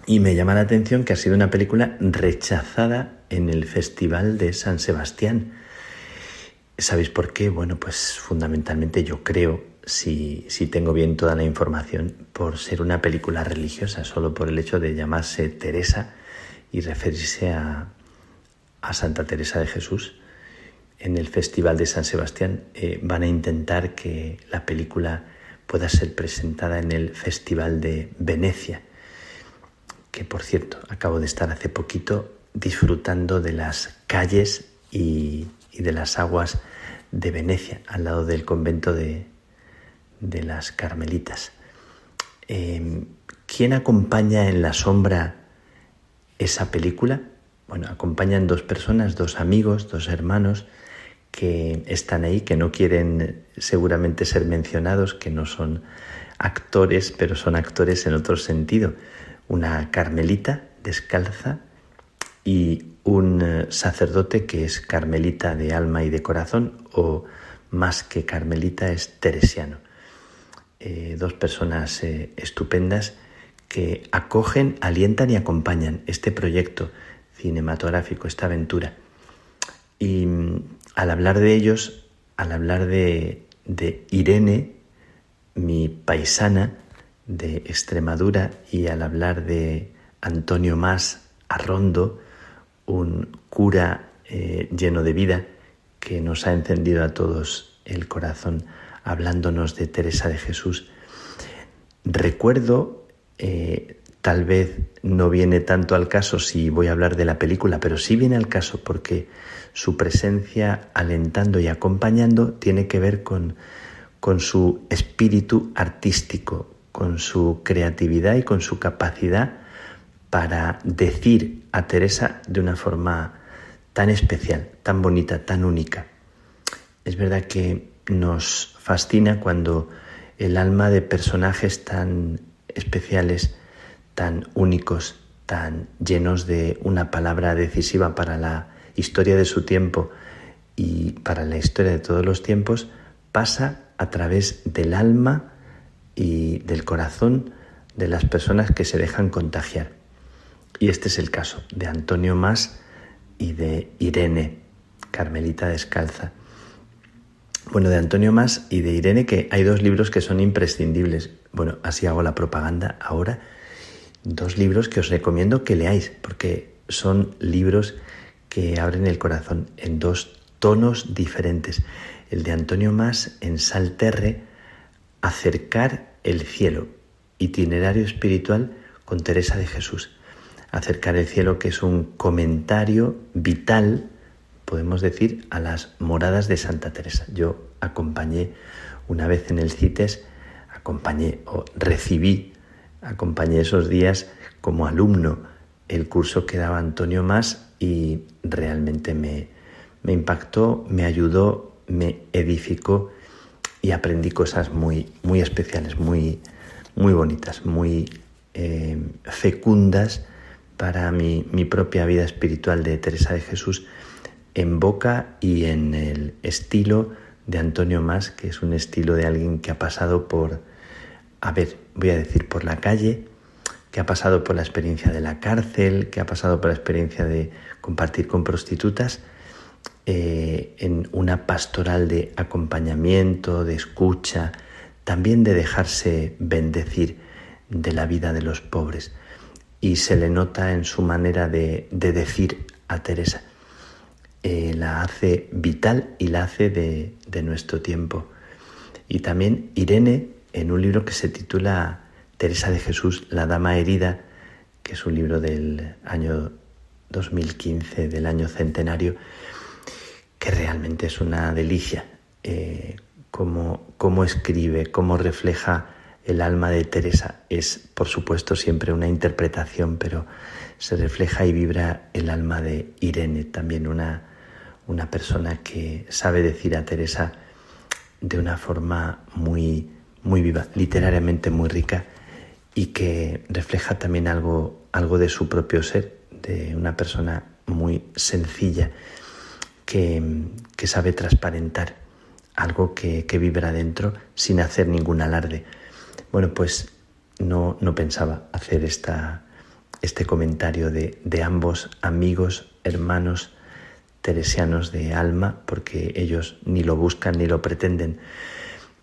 Y me llama la atención que ha sido una película rechazada en el Festival de San Sebastián ¿Sabéis por qué? Bueno, pues fundamentalmente yo creo, si, si tengo bien toda la información, por ser una película religiosa, solo por el hecho de llamarse Teresa y referirse a, a Santa Teresa de Jesús. En el Festival de San Sebastián eh, van a intentar que la película pueda ser presentada en el Festival de Venecia, que por cierto acabo de estar hace poquito disfrutando de las calles y, y de las aguas de Venecia, al lado del convento de, de las Carmelitas. Em, ¿Quién acompaña en la sombra esa película? Bueno, acompañan dos personas, dos amigos, dos hermanos que están ahí, que no quieren seguramente ser mencionados, que no son actores, pero son actores en otro sentido. Una carmelita descalza y un eh, sacerdote que es carmelita de alma y de corazón o más que carmelita es teresiano. Eh, dos personas eh, estupendas que acogen, alientan y acompañan este proyecto cinematográfico, esta aventura. Y mm, al hablar de ellos, al hablar de, de Irene, mi paisana de Extremadura, y al hablar de Antonio Más Arrondo, un cura eh, lleno de vida que nos ha encendido a todos el corazón hablándonos de Teresa de Jesús. Recuerdo, eh, tal vez no viene tanto al caso si voy a hablar de la película, pero sí viene al caso porque su presencia alentando y acompañando tiene que ver con, con su espíritu artístico, con su creatividad y con su capacidad para decir a Teresa de una forma tan especial, tan bonita, tan única. Es verdad que nos fascina cuando el alma de personajes tan especiales, tan únicos, tan llenos de una palabra decisiva para la historia de su tiempo y para la historia de todos los tiempos, pasa a través del alma y del corazón de las personas que se dejan contagiar. Y este es el caso de Antonio Más y de Irene, Carmelita Descalza. Bueno, de Antonio Más y de Irene, que hay dos libros que son imprescindibles. Bueno, así hago la propaganda ahora. Dos libros que os recomiendo que leáis, porque son libros que abren el corazón en dos tonos diferentes. El de Antonio Más en Salterre, Acercar el cielo, itinerario espiritual con Teresa de Jesús. Acercar el cielo, que es un comentario vital podemos decir, a las moradas de Santa Teresa. Yo acompañé una vez en el CITES, acompañé o recibí, acompañé esos días como alumno el curso que daba Antonio Más y realmente me, me impactó, me ayudó, me edificó y aprendí cosas muy, muy especiales, muy, muy bonitas, muy eh, fecundas para mi, propia vida espiritual de Teresa de Jesús en boca y en el estilo de Antonio Más, que es un estilo de alguien que ha pasado por, a ver, voy a decir, por la calle, que ha pasado por la experiencia de la cárcel, que ha pasado por la experiencia de compartir con prostitutas, eh, en una pastoral de acompañamiento, de escucha, también de dejarse bendecir de la vida de los pobres. Y se le nota en su manera de decir a Teresa, eh, la hace vital y la hace de, nuestro tiempo. Y también Irene, en un libro que se titula Teresa de Jesús, la Dama Herida, que es un libro del año 2015, del año centenario, que realmente es una delicia. Eh, cómo, cómo, escribe, cómo refleja el alma de Teresa. Es, por supuesto, siempre una interpretación, pero se refleja y vibra el alma de Irene, también una, una persona que sabe decir a Teresa de una forma muy, muy viva, literariamente muy rica y que refleja también algo, algo de su propio ser, de una persona muy sencilla que, sabe transparentar algo que, que, vibra dentro sin hacer ningún alarde. Bueno, pues no, no pensaba hacer esta, este comentario de, de ambos amigos, hermanos, teresianos de alma, porque ellos ni lo buscan ni lo pretenden.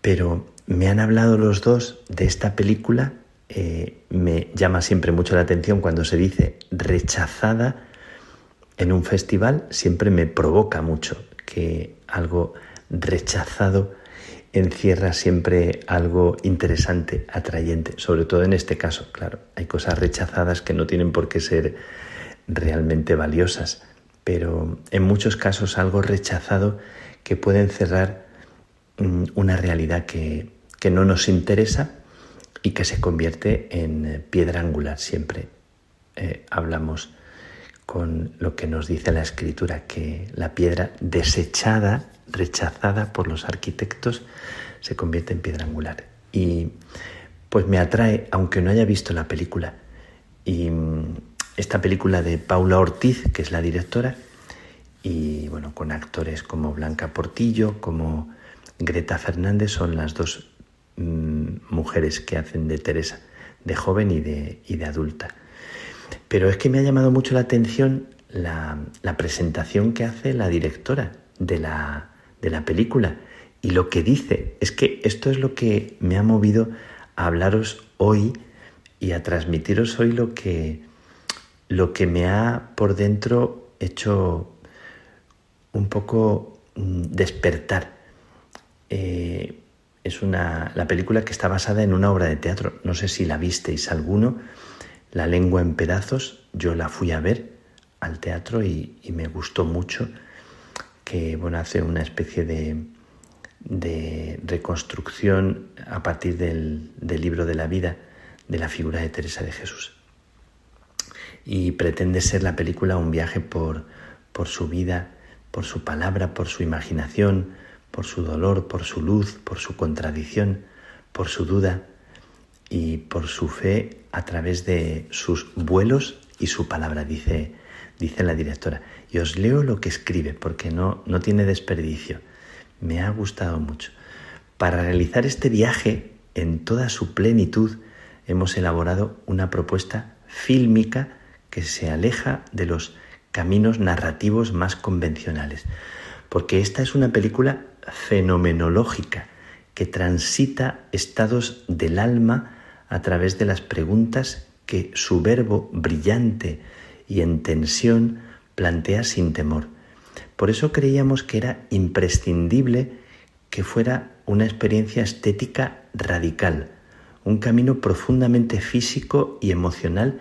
Pero me han hablado los dos de esta película, eh, me llama siempre mucho la atención cuando se dice rechazada en un festival, siempre me provoca mucho que algo rechazado encierra siempre algo interesante, atrayente, sobre todo en este caso, claro, hay cosas rechazadas que no tienen por qué ser realmente valiosas, pero en muchos casos algo rechazado que puede encerrar mm, una realidad que, no nos interesa y que se convierte en eh, piedra angular. Siempre eh, hablamos con lo que nos dice la escritura, que la piedra desechada, rechazada por los arquitectos, se convierte en piedra angular. Y pues me atrae, aunque no haya visto la película. Y mm, esta película de Paula Ortiz, que es la directora, y bueno, con actores como Blanca Portillo, como Greta Fernández, son las dos mm, mujeres que hacen de Teresa, de joven y de, y de adulta. Pero es que me ha llamado mucho la atención la, la presentación que hace la directora de la, de la película y lo que dice. Es que esto es lo que me ha movido a hablaros hoy y a transmitiros hoy lo que, lo que me ha por dentro hecho un poco mm, despertar. Eh, es una, la película que está basada en una obra de teatro. No sé si la visteis alguno, La lengua en pedazos. Yo la fui a ver al teatro y, me gustó mucho que bueno, hace una especie de, de reconstrucción a partir del, del libro de la vida de la figura de Teresa de Jesús. Y pretende ser la película un viaje por, por su vida, por su palabra, por su imaginación, por su dolor, por su luz, por su contradicción, por su duda y por su fe a través de sus vuelos y su palabra, dice, dice la directora. Y os leo lo que escribe porque no, no tiene desperdicio. Me ha gustado mucho. Para realizar este viaje en toda su plenitud, hemos elaborado una propuesta fílmica que se aleja de los caminos narrativos más convencionales, porque esta es una película fenomenológica que transita estados del alma a través de las preguntas que su verbo brillante y en tensión plantea sin temor. Por eso creíamos que era imprescindible que fuera una experiencia estética radical, un camino profundamente físico y emocional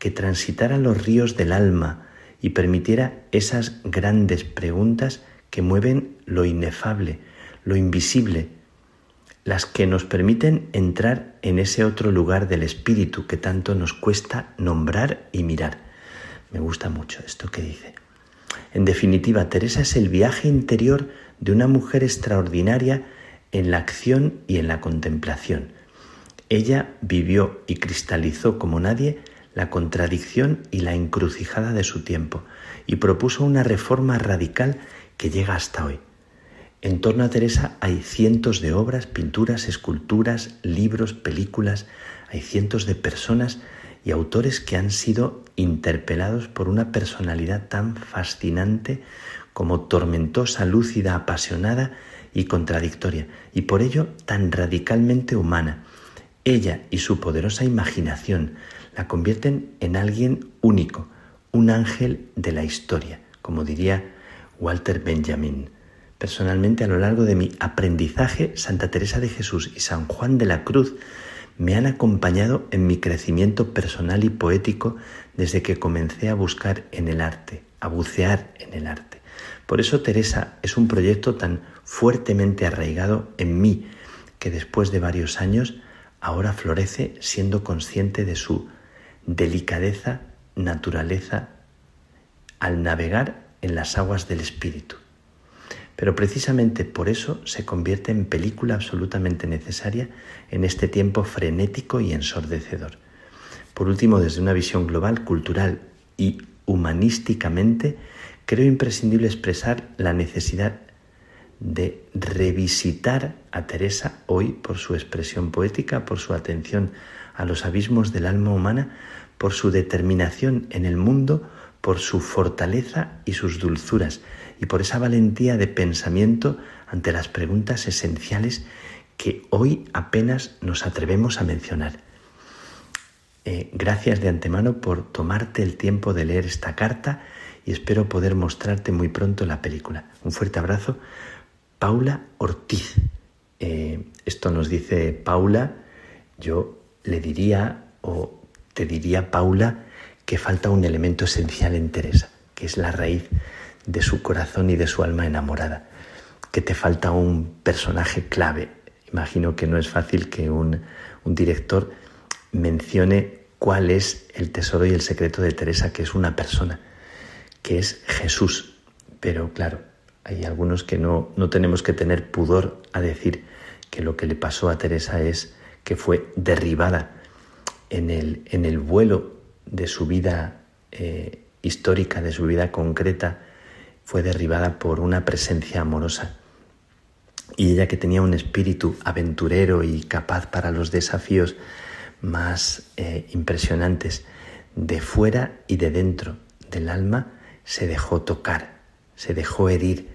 que transitara los ríos del alma y permitiera esas grandes preguntas que mueven lo inefable, lo invisible, las que nos permiten entrar en ese otro lugar del espíritu que tanto nos cuesta nombrar y mirar. Me gusta mucho esto que dice. En definitiva, Teresa es el viaje interior de una mujer extraordinaria en la acción y en la contemplación. Ella vivió y cristalizó como nadie la contradicción y la encrucijada de su tiempo y propuso una reforma radical que llega hasta hoy. En torno a Teresa hay cientos de obras, pinturas, esculturas, libros, películas, hay cientos de personas y autores que han sido interpelados por una personalidad tan fascinante como tormentosa, lúcida, apasionada y contradictoria, y por ello tan radicalmente humana. Ella y su poderosa imaginación la convierten en alguien único, un ángel de la historia, como diría Walter Benjamin. Personalmente, a lo largo de mi aprendizaje, Santa Teresa de Jesús y San Juan de la Cruz me han acompañado en mi crecimiento personal y poético desde que comencé a buscar en el arte, a bucear en el arte. Por eso Teresa es un proyecto tan fuertemente arraigado en mí que después de varios años ahora florece siendo consciente de su delicadeza, naturaleza, al navegar en las aguas del espíritu. Pero precisamente por eso se convierte en película absolutamente necesaria en este tiempo frenético y ensordecedor. Por último, desde una visión global, cultural y humanísticamente, creo imprescindible expresar la necesidad de revisitar a Teresa hoy por su expresión poética, por su atención a los abismos del alma humana, por su determinación en el mundo, por su fortaleza y sus dulzuras, y por esa valentía de pensamiento ante las preguntas esenciales que hoy apenas nos atrevemos a mencionar. Eh, gracias de antemano por tomarte el tiempo de leer esta carta y espero poder mostrarte muy pronto la película. Un fuerte abrazo. Paula Ortiz. Eh, esto nos dice Paula. Yo le diría o te diría, Paula, que falta un elemento esencial en Teresa, que es la raíz de su corazón y de su alma enamorada, que te falta un personaje clave. Imagino que no es fácil que un, un director mencione cuál es el tesoro y el secreto de Teresa, que es una persona, que es Jesús. Pero claro, hay algunos que no, no tenemos que tener pudor a decir que lo que le pasó a Teresa es que fue derribada en el, en el vuelo de su vida eh, histórica, de su vida concreta, fue derribada por una presencia amorosa. Y ella que tenía un espíritu aventurero y capaz para los desafíos más eh, impresionantes de fuera y de dentro del alma, se dejó tocar, se dejó herir,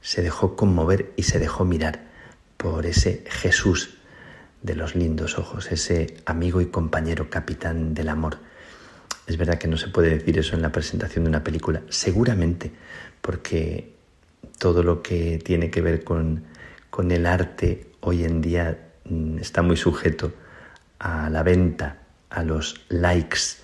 se dejó conmover y se dejó mirar por ese Jesús de los lindos ojos, ese amigo y compañero capitán del amor. Es verdad que no se puede decir eso en la presentación de una película, seguramente, porque todo lo que tiene que ver con, con el arte hoy en día mm, está muy sujeto a la venta, a los likes,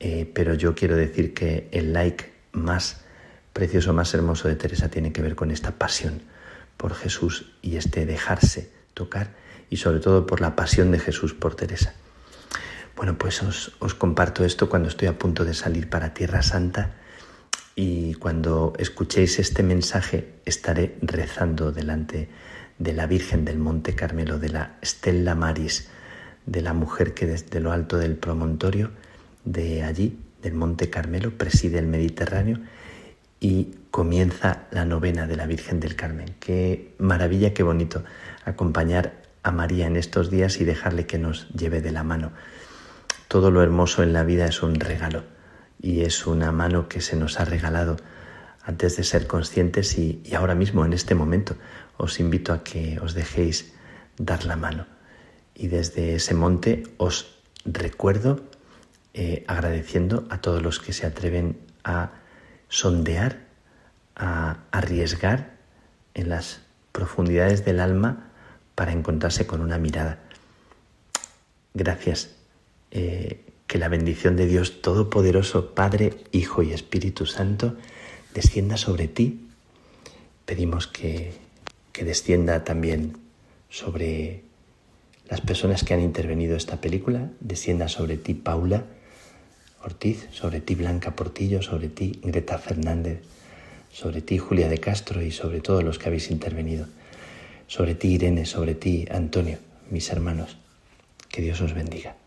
eh, pero yo quiero decir que el like más precioso, más hermoso de Teresa tiene que ver con esta pasión por Jesús y este dejarse tocar y sobre todo por la pasión de Jesús por Teresa. Bueno, pues os, os comparto esto cuando estoy a punto de salir para Tierra Santa y cuando escuchéis este mensaje estaré rezando delante de la Virgen del Monte Carmelo, de la Stella Maris, de la mujer que desde lo alto del promontorio de allí, del Monte Carmelo, preside el Mediterráneo y comienza la novena de la Virgen del Carmen. Qué maravilla, qué bonito acompañar a María en estos días y dejarle que nos lleve de la mano. Todo lo hermoso en la vida es un regalo y es una mano que se nos ha regalado antes de ser conscientes y, ahora mismo, en este momento, os invito a que os dejéis dar la mano. Y desde ese monte os recuerdo eh, agradeciendo a todos los que se atreven a sondear, a arriesgar en las profundidades del alma para encontrarse con una mirada. Gracias. Eh, que la bendición de Dios Todopoderoso, Padre, Hijo y Espíritu Santo, descienda sobre ti. Pedimos que, que descienda también sobre las personas que han intervenido esta película, descienda sobre ti, Paula Ortiz, sobre ti, Blanca Portillo, sobre ti, Greta Fernández, sobre ti, Julia de Castro y sobre todos los que habéis intervenido, sobre ti, Irene, sobre ti, Antonio, mis hermanos. Que Dios os bendiga.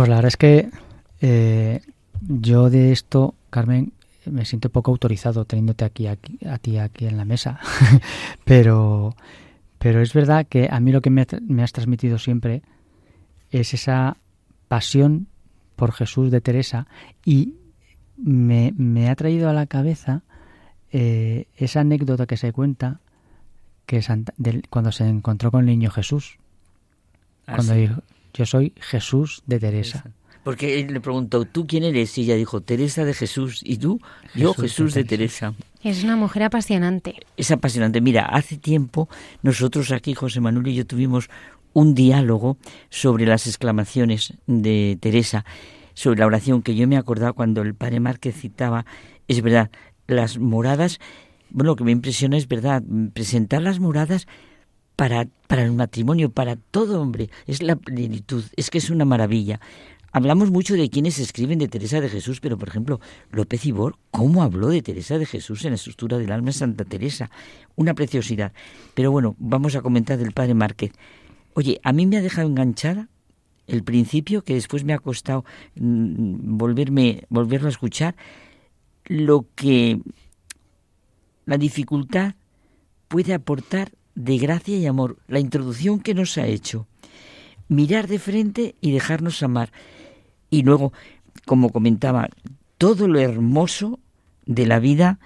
Pues la verdad es que eh, yo de esto, Carmen, me siento poco autorizado teniéndote aquí, aquí a ti aquí en la mesa. [laughs] pero, pero es verdad que a mí lo que me, has transmitido siempre es esa pasión por Jesús de Teresa y me, ha traído a la cabeza eh, esa anécdota que se cuenta que cuando se encontró con el niño Jesús. Ah, cuando dijo, yo soy Jesús de Teresa. Porque él le preguntó, ¿tú quién eres? Y ella dijo, Teresa de Jesús. ¿Y tú? Yo, Jesús, de, Teresa. Es una mujer apasionante. Es apasionante. Mira, hace tiempo nosotros aquí, José Manuel y yo, tuvimos un diálogo sobre las exclamaciones de Teresa, sobre la oración que yo me acordaba cuando el padre Márquez citaba, es verdad, las moradas, bueno, lo que me impresiona es verdad, presentar las moradas para, para el matrimonio, para todo hombre. Es la plenitud, es que es una maravilla. Hablamos mucho de quienes escriben de Teresa de Jesús, pero por ejemplo, López Ibor, ¿cómo habló de Teresa de Jesús en la estructura del alma Santa Teresa? Una preciosidad. Pero bueno, vamos a comentar del padre Márquez. Oye, a mí me ha dejado enganchada el principio, que después me ha costado mm, volverme, volverlo a escuchar, lo que la dificultad puede aportar de gracia y amor, la introducción que nos ha hecho. Mirar de frente y dejarnos amar. Y luego, como comentaba, todo lo hermoso de la vida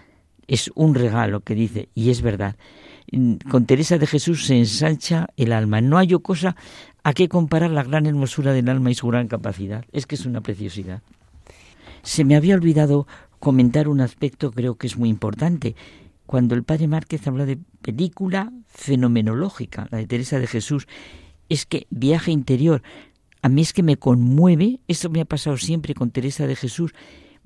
es un regalo que dice, y es verdad. Con Teresa de Jesús se ensancha el alma. No hay cosa a qué comparar la gran hermosura del alma y su gran capacidad. Es que es una preciosidad. Se me había olvidado comentar un aspecto creo que es muy importante, cuando el padre Márquez habla de película fenomenológica, la de Teresa de Jesús, es que viaje interior. A mí es que me conmueve, esto me ha pasado siempre con Teresa de Jesús.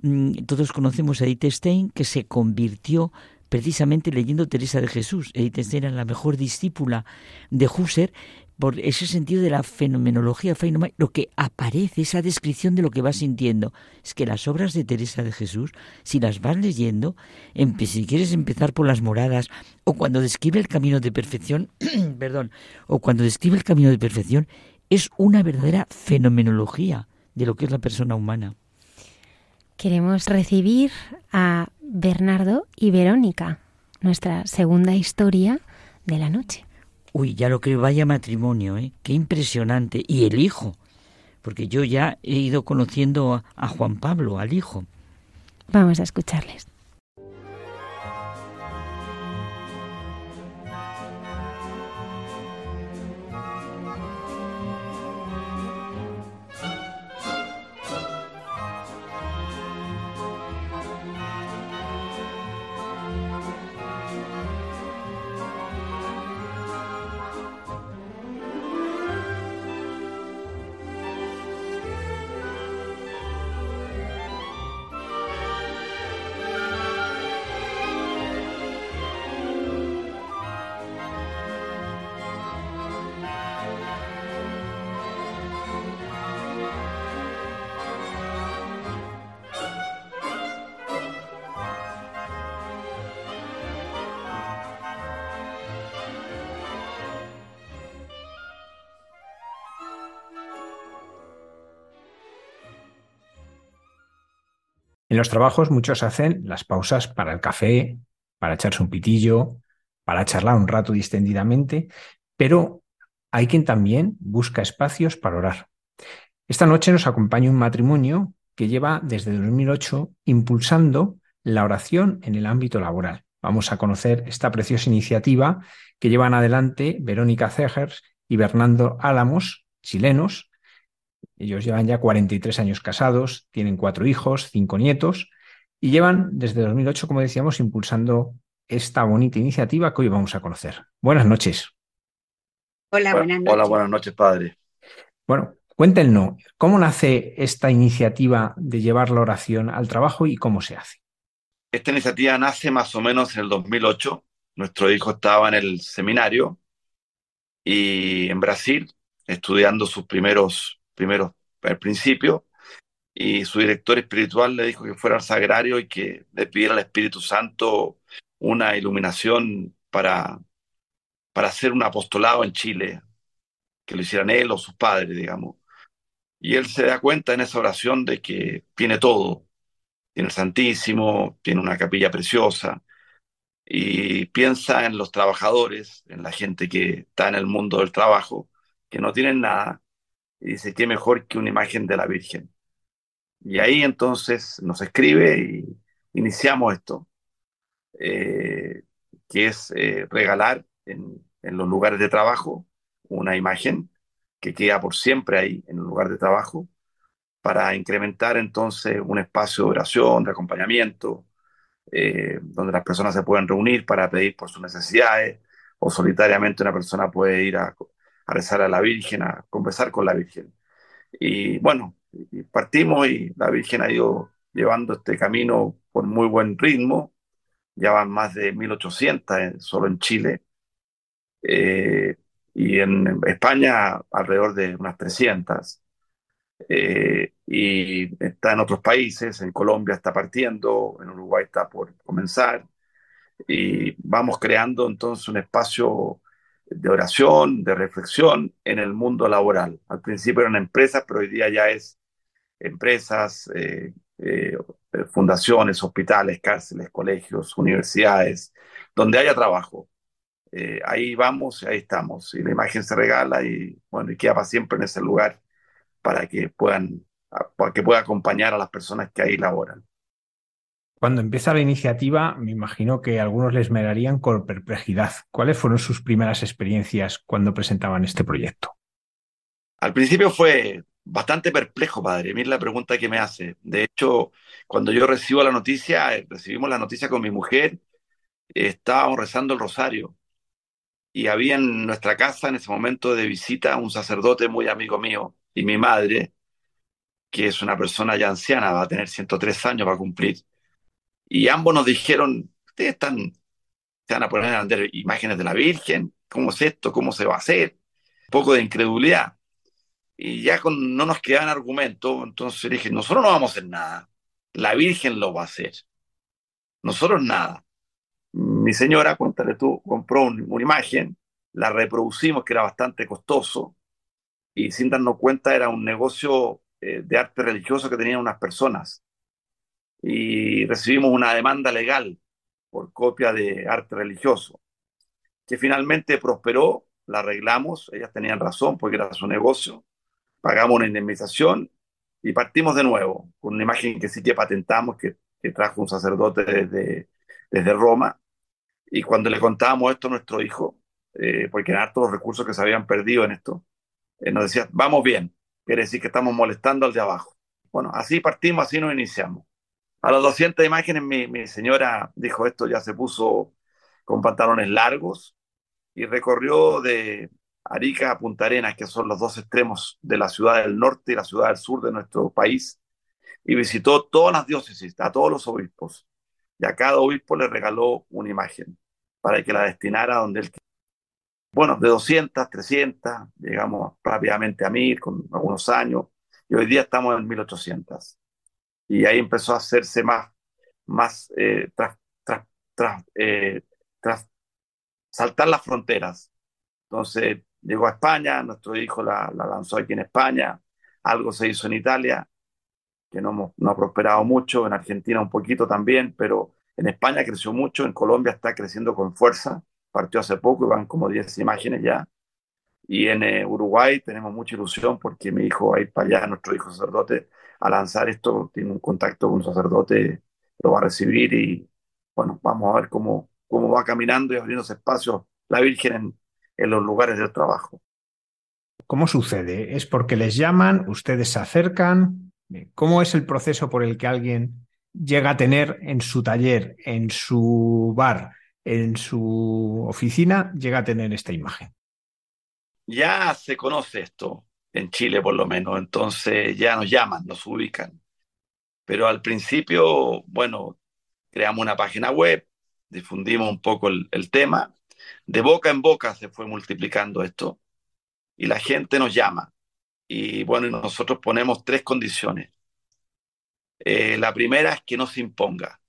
Mm, todos conocemos a Edith Stein, que se convirtió precisamente leyendo Teresa de Jesús. Edith Stein era la mejor discípula de Husserl, por ese sentido de la fenomenología, lo que aparece, esa descripción de lo que vas sintiendo. Es que las obras de Teresa de Jesús, si las vas leyendo, si quieres empezar por las moradas, o cuando describe el camino de perfección, [clears throat] perdón, o cuando describe el camino de perfección, es una verdadera fenomenología de lo que es la persona humana. Queremos recibir a Bernardo y Verónica, nuestra segunda historia de la noche. Uy, ya lo que vaya matrimonio, ¿eh? Qué impresionante. Y el hijo, porque yo ya he ido conociendo a Juan Pablo, al hijo. Vamos a escucharles. Los trabajos muchos hacen las pausas para el café, para echarse un pitillo, para charlar un rato distendidamente, pero hay quien también busca espacios para orar. Esta noche nos acompaña un matrimonio que lleva desde 2008 impulsando la oración en el ámbito laboral. Vamos a conocer esta preciosa iniciativa que llevan adelante Verónica Zegers y Bernardo Álamos, chilenos, ellos llevan ya 43 años casados, tienen cuatro hijos, cinco nietos y llevan desde 2008, como decíamos, impulsando esta bonita iniciativa que hoy vamos a conocer. Buenas noches. Hola, buenas noches. Hola, buenas noches, padre. Bueno, cuéntenos, ¿cómo nace esta iniciativa de llevar la oración al trabajo y cómo se hace? Esta iniciativa nace más o menos en el 2008. Nuestro hijo estaba en el seminario y en Brasil, estudiando sus primeros primero al principio, y su director espiritual le dijo que fuera al sagrario y que le pidiera al Espíritu Santo una iluminación para, para hacer un apostolado en Chile, que lo hicieran él o sus padres, digamos. Y él se da cuenta en esa oración de que tiene todo. Tiene el Santísimo, tiene una capilla preciosa, y piensa en los trabajadores, en la gente que está en el mundo del trabajo, que no tienen nada, y dice, qué mejor que una imagen de la Virgen. Y ahí entonces nos escribe y iniciamos esto, eh, que es eh, regalar en, los lugares de trabajo una imagen que queda por siempre ahí en el lugar de trabajo, para incrementar entonces un espacio de oración, de acompañamiento, eh, donde las personas se pueden reunir para pedir por sus necesidades, o solitariamente una persona puede ir a, a rezar a la Virgen, a conversar con la Virgen. Y bueno, partimos y la Virgen ha ido llevando este camino por muy buen ritmo. Ya van más de 1800 solo en Chile. Eh, y en España alrededor de unas 300. Eh, y está en otros países, en Colombia está partiendo, en Uruguay está por comenzar. Y vamos creando entonces un espacio de oración, de reflexión en el mundo laboral. Al principio eran empresas, pero hoy día ya es empresas, eh, eh, fundaciones, hospitales, cárceles, colegios, universidades, donde haya trabajo. Eh, ahí vamos, ahí estamos. Y la imagen se regala y bueno, y queda para siempre en ese lugar para que puedan, para que pueda acompañar a las personas que ahí laboran. Cuando empieza la iniciativa, me imagino que algunos les mirarían con perplejidad. ¿Cuáles fueron sus primeras experiencias cuando presentaban este proyecto? Al principio fue bastante perplejo, padre. Mira la pregunta que me hace. De hecho, cuando yo recibo la noticia, eh, recibimos la noticia con mi mujer, estábamos rezando el rosario. Y había en nuestra casa en ese momento de visita un sacerdote muy amigo mío y mi madre, que es una persona ya anciana, va a tener 103 años, va a cumplir y ambos nos dijeron, ustedes están, se van a poner a vender imágenes de la Virgen, ¿cómo es esto? ¿Cómo se va a hacer? poco de incredulidad. Y ya con, no nos quedaban argumentos, entonces dije, nosotros no vamos a hacer nada, la Virgen lo va a hacer, nosotros nada. Mi señora, cuéntale tú, compró una imagen, la reproducimos, que era bastante costoso, y sin darnos cuenta era un negocio eh, de arte religioso que tenían unas personas. Y recibimos una demanda legal por copia de arte religioso, que finalmente prosperó, la arreglamos, ellas tenían razón porque era su negocio, pagamos una indemnización y partimos de nuevo con una imagen que sí que patentamos, que, trajo un sacerdote desde, desde Roma. Y cuando le contábamos esto a nuestro hijo, eh, porque eran todos los recursos que se habían perdido en esto, eh, nos decía, vamos bien, quiere decir que estamos molestando al de abajo. Bueno, así partimos, así nos iniciamos. A las 200 imágenes mi, mi señora dijo esto, ya se puso con pantalones largos y recorrió de Arica a Punta Arenas, que son los dos extremos de la ciudad del norte y la ciudad del sur de nuestro país, y visitó todas las diócesis, a todos los obispos, y a cada obispo le regaló una imagen para que la destinara donde él bueno, de 200, 300, llegamos rápidamente a 1000 con algunos años, y hoy día estamos en 1800. Y ahí empezó a hacerse más, más eh, tras, tras, eh, tras, saltar las fronteras. Entonces llegó a España, nuestro hijo la, la, lanzó aquí en España, algo se hizo en Italia, que no, no ha prosperado mucho, en Argentina un poquito también, pero en España creció mucho, en Colombia está creciendo con fuerza partió hace poco y van como 10 imágenes ya. Y en eh, Uruguay tenemos mucha ilusión porque mi hijo va a ir para allá, nuestro hijo sacerdote, a lanzar esto, tiene un contacto con un sacerdote, lo va a recibir y bueno, vamos a ver cómo, cómo va caminando y abriéndose espacio la Virgen en, en los lugares del trabajo. ¿Cómo sucede? ¿Es porque les llaman, ustedes se acercan? ¿Cómo es el proceso por el que alguien llega a tener en su taller, en su bar, en su oficina llega a tener esta imagen. Ya se conoce esto, en Chile por lo menos, entonces ya nos llaman, nos ubican. Pero al principio, bueno, creamos una página web, difundimos un poco el, tema, de boca en boca se fue multiplicando esto y la gente nos llama. Y bueno, nosotros ponemos tres condiciones. Eh, la primera es que no se imponga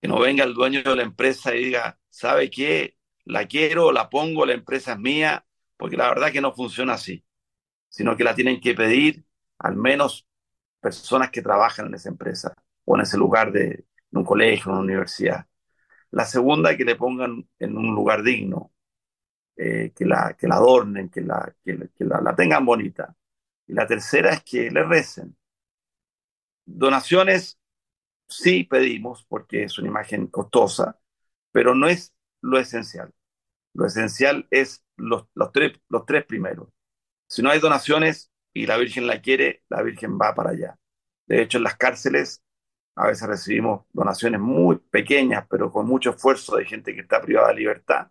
que no venga el dueño de la empresa y diga, ¿sabe qué? La quiero, la pongo, la empresa es mía, porque la verdad que no funciona así, sino que la tienen que pedir al menos personas que trabajan en esa empresa o en ese lugar de, un colegio, una universidad. La segunda, que le pongan en un lugar digno, eh, que, la, que la adornen, que, la, que, la, la tengan bonita. Y la tercera es que le recen. Donaciones sí pedimos, porque es una imagen costosa, pero no es lo esencial. Lo esencial es los, los, tres, los tres primeros. Si no hay donaciones y la Virgen la quiere, la Virgen va para allá. De hecho, en las cárceles a veces recibimos donaciones muy pequeñas, pero con mucho esfuerzo de gente que está privada de libertad.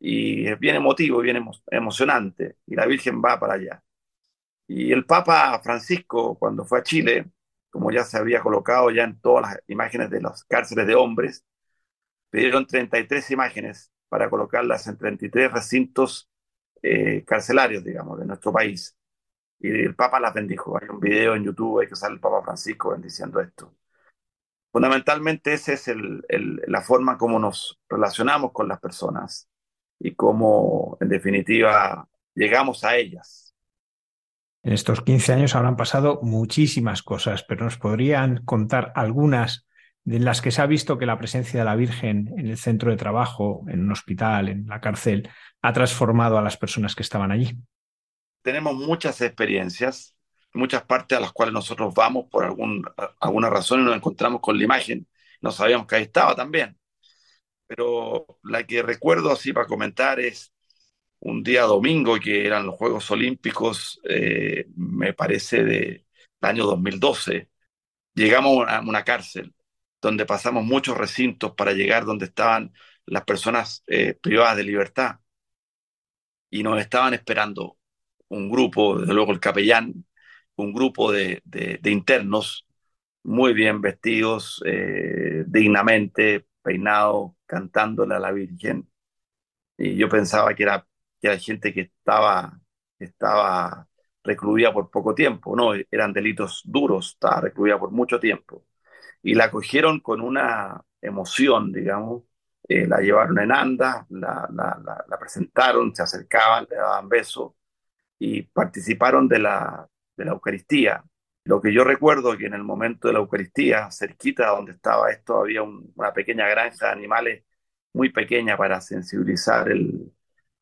Y es bien emotivo, bien emocionante. Y la Virgen va para allá. Y el Papa Francisco, cuando fue a Chile, como ya se había colocado ya en todas las imágenes de las cárceles de hombres, pidieron 33 imágenes para colocarlas en 33 recintos eh, carcelarios, digamos, de nuestro país. Y el Papa las bendijo. Hay un video en YouTube hay que sale el Papa Francisco bendiciendo esto. Fundamentalmente esa es la forma como nos relacionamos con las personas y cómo, en definitiva, llegamos a ellas. En estos 15 años habrán pasado muchísimas cosas, pero nos podrían contar algunas de las que se ha visto que la presencia de la Virgen en el centro de trabajo, en un hospital, en la cárcel, ha transformado a las personas que estaban allí. Tenemos muchas experiencias, muchas partes a las cuales nosotros vamos por alguna razón y nos encontramos con la imagen. No sabíamos que ahí estaba también. Pero la que recuerdo así para comentar es un día domingo que eran los Juegos Olímpicos, eh, me parece, del año 2012. Llegamos a una cárcel donde pasamos muchos recintos para llegar donde estaban las personas eh, privadas de libertad. Y nos estaban esperando un grupo, desde luego el capellán, un grupo de, internos muy bien vestidos, eh, dignamente peinados, cantándole a la Virgen. Y yo pensaba que era que era gente que estaba estaba recluida por poco tiempo, no, eran delitos duros, estaba recluida por mucho tiempo. Y la cogieron con una emoción, digamos, eh, la llevaron en anda, la, la, presentaron, se acercaban, le daban besos y participaron de la, de la Eucaristía. Lo que yo recuerdo que en el momento de la Eucaristía, cerquita donde estaba esto, había una pequeña granja de animales muy pequeña para sensibilizar el,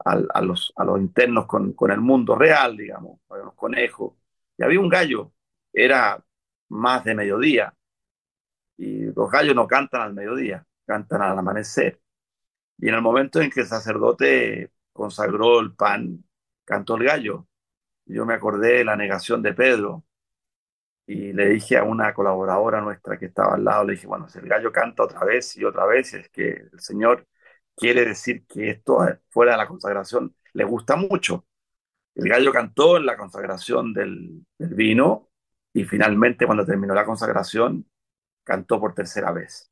a, los, a los internos con, con, el mundo real, digamos, había unos conejos, y había un gallo, era más de mediodía, y los gallos no cantan al mediodía, cantan al amanecer. Y en el momento en que el sacerdote consagró el pan, cantó el gallo. Yo me acordé de la negación de Pedro y le dije a una colaboradora nuestra que estaba al lado, le dije, bueno, si el gallo canta otra vez y otra vez, es que el Señor quiere decir que esto fuera de la consagración le gusta mucho. El gallo cantó en la consagración del, vino y finalmente cuando terminó la consagración cantó por tercera vez.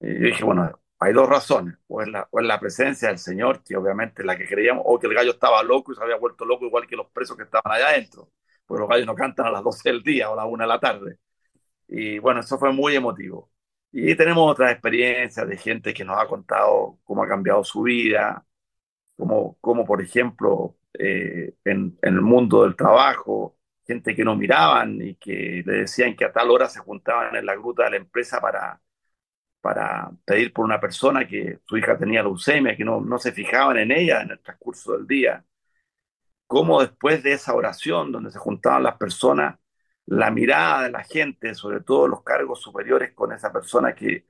Y yo dije, bueno, hay dos razones, o es, la, la presencia del Señor, que obviamente es la que creíamos, o que el gallo estaba loco y se había vuelto loco igual que los presos que estaban allá adentro, porque los gallos no cantan a las 12 del día o a la 1 de la tarde. Y bueno, eso fue muy emotivo. Y tenemos otras experiencias de gente que nos ha contado cómo ha cambiado su vida, como, como por ejemplo eh, en, en, el mundo del trabajo, gente que no miraban y que le decían que a tal hora se juntaban en la gruta de la empresa para, para pedir por una persona que su hija tenía leucemia, que no, no se fijaban en ella en el transcurso del día. Cómo después de esa oración donde se juntaban las personas, la mirada de la gente, sobre todo los cargos superiores con esa persona que,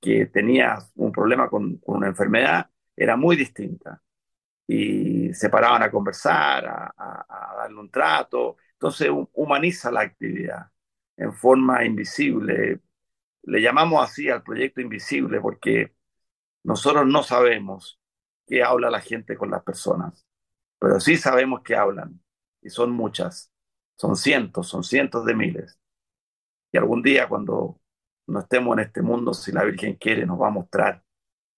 que tenía un problema con, una enfermedad, era muy distinta. Y se paraban a conversar, a, darle un trato. Entonces humaniza la actividad en forma invisible. Le llamamos así al proyecto invisible porque nosotros no sabemos qué habla la gente con las personas, pero sí sabemos que hablan y son muchas. Son cientos, son cientos de miles. Y algún día cuando no estemos en este mundo, si la Virgen quiere, nos va a mostrar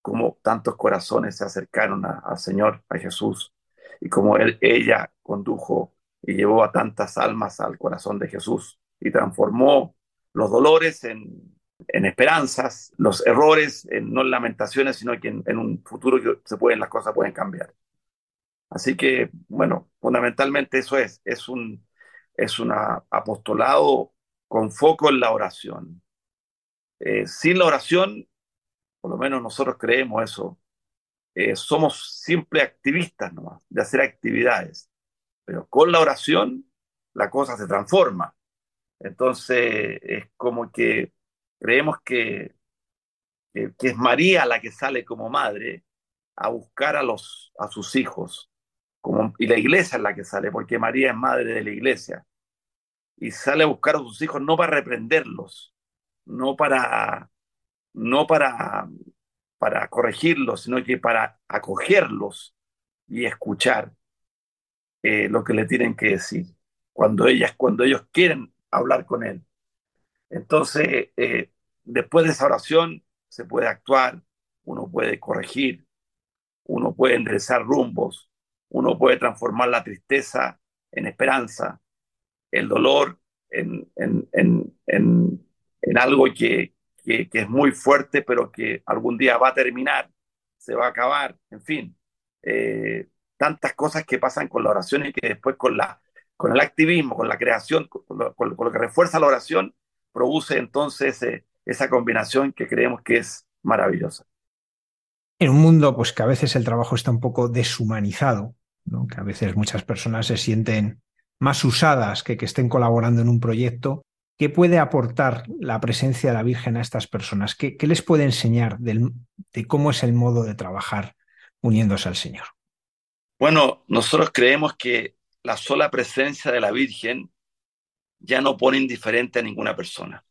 cómo tantos corazones se acercaron al Señor, a Jesús, y cómo él, ella condujo y llevó a tantas almas al corazón de Jesús y transformó los dolores en, esperanzas, los errores en no en lamentaciones, sino en, un futuro que se pueden, las cosas pueden cambiar. Así que, bueno, fundamentalmente eso es, es un, es un apostolado con foco en la oración. Eh, sin la oración, por lo menos nosotros creemos eso, eh, somos siempre activistas nomás, de hacer actividades, pero con la oración la cosa se transforma. Entonces es como que creemos que, que, es María la que sale como madre a buscar a, los, a sus hijos y la iglesia es la que sale, porque María es madre de la iglesia, y sale a buscar a sus hijos no para reprenderlos, no para, no para, para corregirlos, sino que para acogerlos y escuchar eh, lo que le tienen que decir, cuando, ellas, cuando ellos quieren hablar con él. Entonces, eh, después de esa oración se puede actuar, uno puede corregir, uno puede enderezar rumbos, uno puede transformar la tristeza en esperanza, el dolor en, en, en, en algo que, que, es muy fuerte, pero que algún día va a terminar, se va a acabar, en fin. Eh, tantas cosas que pasan con la oración y que después con, la, con el activismo, con la creación, con lo, con lo que refuerza la oración, produce entonces eh, esa combinación que creemos que es maravillosa en un mundo pues que a veces el trabajo está un poco deshumanizado, ¿no? que a veces muchas personas se sienten más usadas que que estén colaborando en un proyecto, ¿qué puede aportar la presencia de la Virgen a estas personas? ¿Qué, qué les puede enseñar del, de cómo es el modo de trabajar uniéndose al Señor? Bueno, nosotros creemos que la sola presencia de la Virgen ya no pone indiferente a ninguna persona.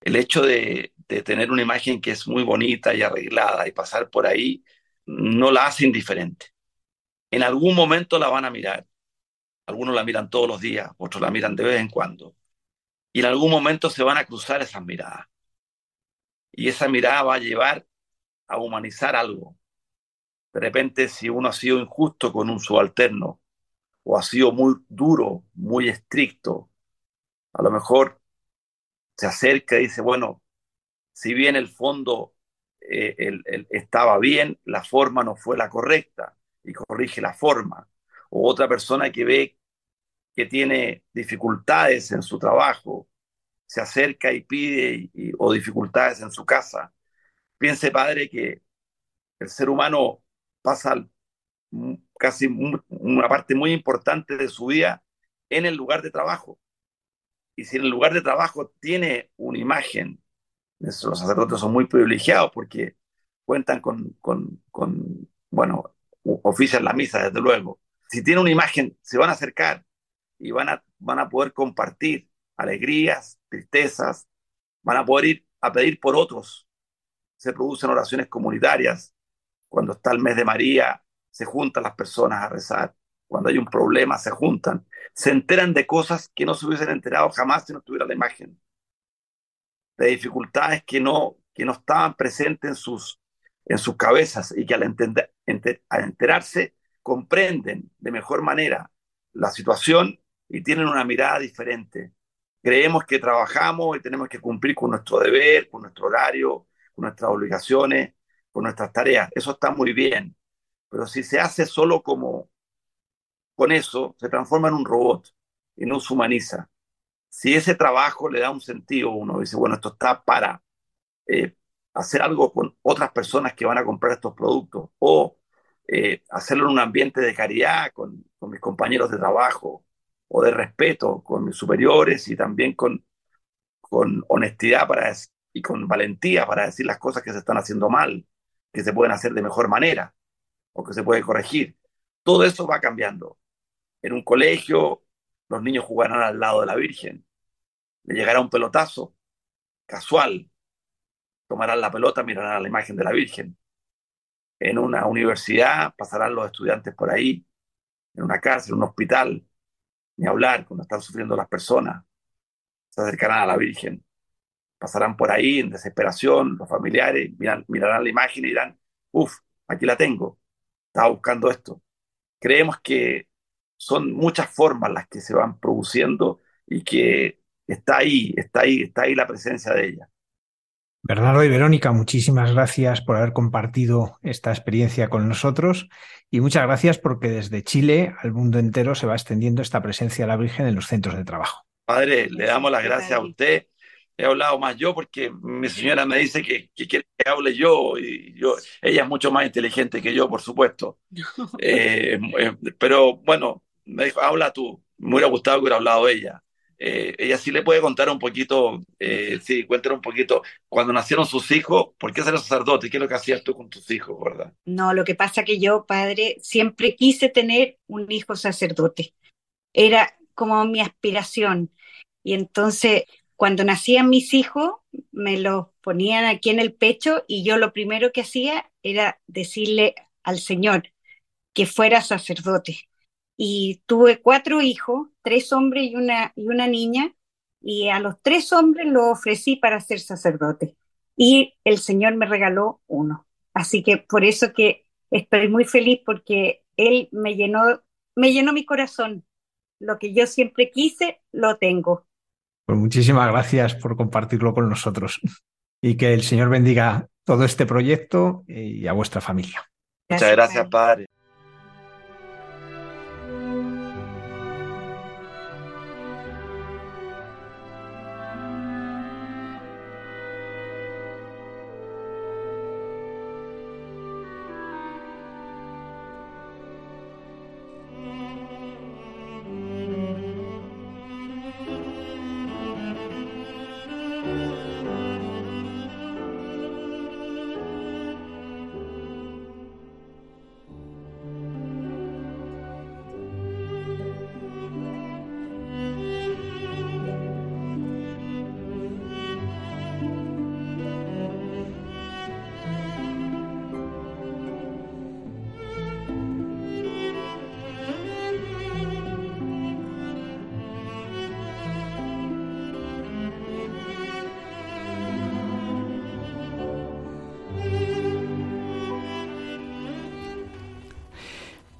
El hecho de, de tener una imagen que es muy bonita y arreglada y pasar por ahí, no la hace indiferente. En algún momento la van a mirar. Algunos la miran todos los días, otros la miran de vez en cuando. Y en algún momento se van a cruzar esas miradas. Y esa mirada va a llevar a humanizar algo. De repente, si uno ha sido injusto con un subalterno, o ha sido muy duro, muy estricto, a lo mejor se acerca y dice, bueno, si bien el fondo eh, estaba bien, la forma no fue la correcta y corrige la forma. O otra persona que ve que tiene dificultades en su trabajo, se acerca y pide o dificultades en su casa. Piense, padre, que el ser humano pasa casi una parte muy importante de su vida en el lugar de trabajo. Y si en el lugar de trabajo tiene una imagen, los sacerdotes son muy privilegiados porque cuentan con, con, con bueno, ofician la misa, desde luego. Si tiene una imagen, se van a acercar y van a, van a poder compartir alegrías, tristezas, van a poder ir a pedir por otros. Se producen oraciones comunitarias. Cuando está el mes de María, se juntan las personas a rezar. Cuando hay un problema, se juntan. Se enteran de cosas que no se hubiesen enterado jamás si no tuviera la imagen. De dificultades que no, que no estaban presentes en sus, en sus cabezas y que al, entender, al enterarse comprenden de mejor manera la situación y tienen una mirada diferente. Creemos que trabajamos y tenemos que cumplir con nuestro deber, con nuestro horario, con nuestras obligaciones, con nuestras tareas. Eso está muy bien. Pero si se hace solo como con eso, se transforma en un robot y no se humaniza. Si ese trabajo le da un sentido, uno dice, bueno, esto está para eh, hacer algo con otras personas que van a comprar estos productos o eh, hacerlo en un ambiente de caridad con, con mis compañeros de trabajo, o de respeto con mis superiores y también con, con honestidad para, y con valentía para decir las cosas que se están haciendo mal, que se pueden hacer de mejor manera o que se puede corregir. Todo eso va cambiando. En un colegio, los niños jugarán al lado de la Virgen. Le llegará un pelotazo casual. Tomarán la pelota, mirarán a la imagen de la Virgen. En una universidad pasarán los estudiantes por ahí. En una cárcel, en un hospital, ni hablar cuando están sufriendo las personas. Se acercarán a la Virgen. Pasarán por ahí en desesperación, los familiares mirarán la imagen y dirán, uff, aquí la tengo, estaba buscando esto. Creemos que son muchas formas las que se van produciendo y que está ahí, está ahí, está ahí la presencia de ella. Bernardo y Verónica, muchísimas gracias por haber compartido esta experiencia con nosotros y muchas gracias porque desde Chile al mundo entero se va extendiendo esta presencia de la Virgen en los centros de trabajo. Padre, le damos las gracias a usted. He hablado más yo porque mi señora me dice que, quiere que hable yo y yo, ella es mucho más inteligente que yo, por supuesto. [laughs] Eh, eh, pero bueno, me dijo, habla tú. Me hubiera gustado que hubiera hablado ella. Eh, ella sí le puede contar un poquito, eh, sí, cuéntale un poquito, cuando nacieron sus hijos, ¿por qué ser sacerdote? ¿Qué es lo que hacías tú con tus hijos, verdad? No, lo que pasa que yo, padre, siempre quise tener un hijo sacerdote. Era como mi aspiración. Y entonces, cuando nacían mis hijos, me los ponían aquí en el pecho y yo lo primero que hacía era decirle al Señor que fuera sacerdote y tuve cuatro hijos, tres hombres y una, y una niña, y a los tres hombres lo ofrecí para ser sacerdote. Y el Señor me regaló uno. Así que por eso que estoy muy feliz porque Él me llenó, me llenó mi corazón. Lo que yo siempre quise, lo tengo. Pues muchísimas gracias por compartirlo con nosotros y que el Señor bendiga todo este proyecto y a vuestra familia. Muchas gracias, Padre.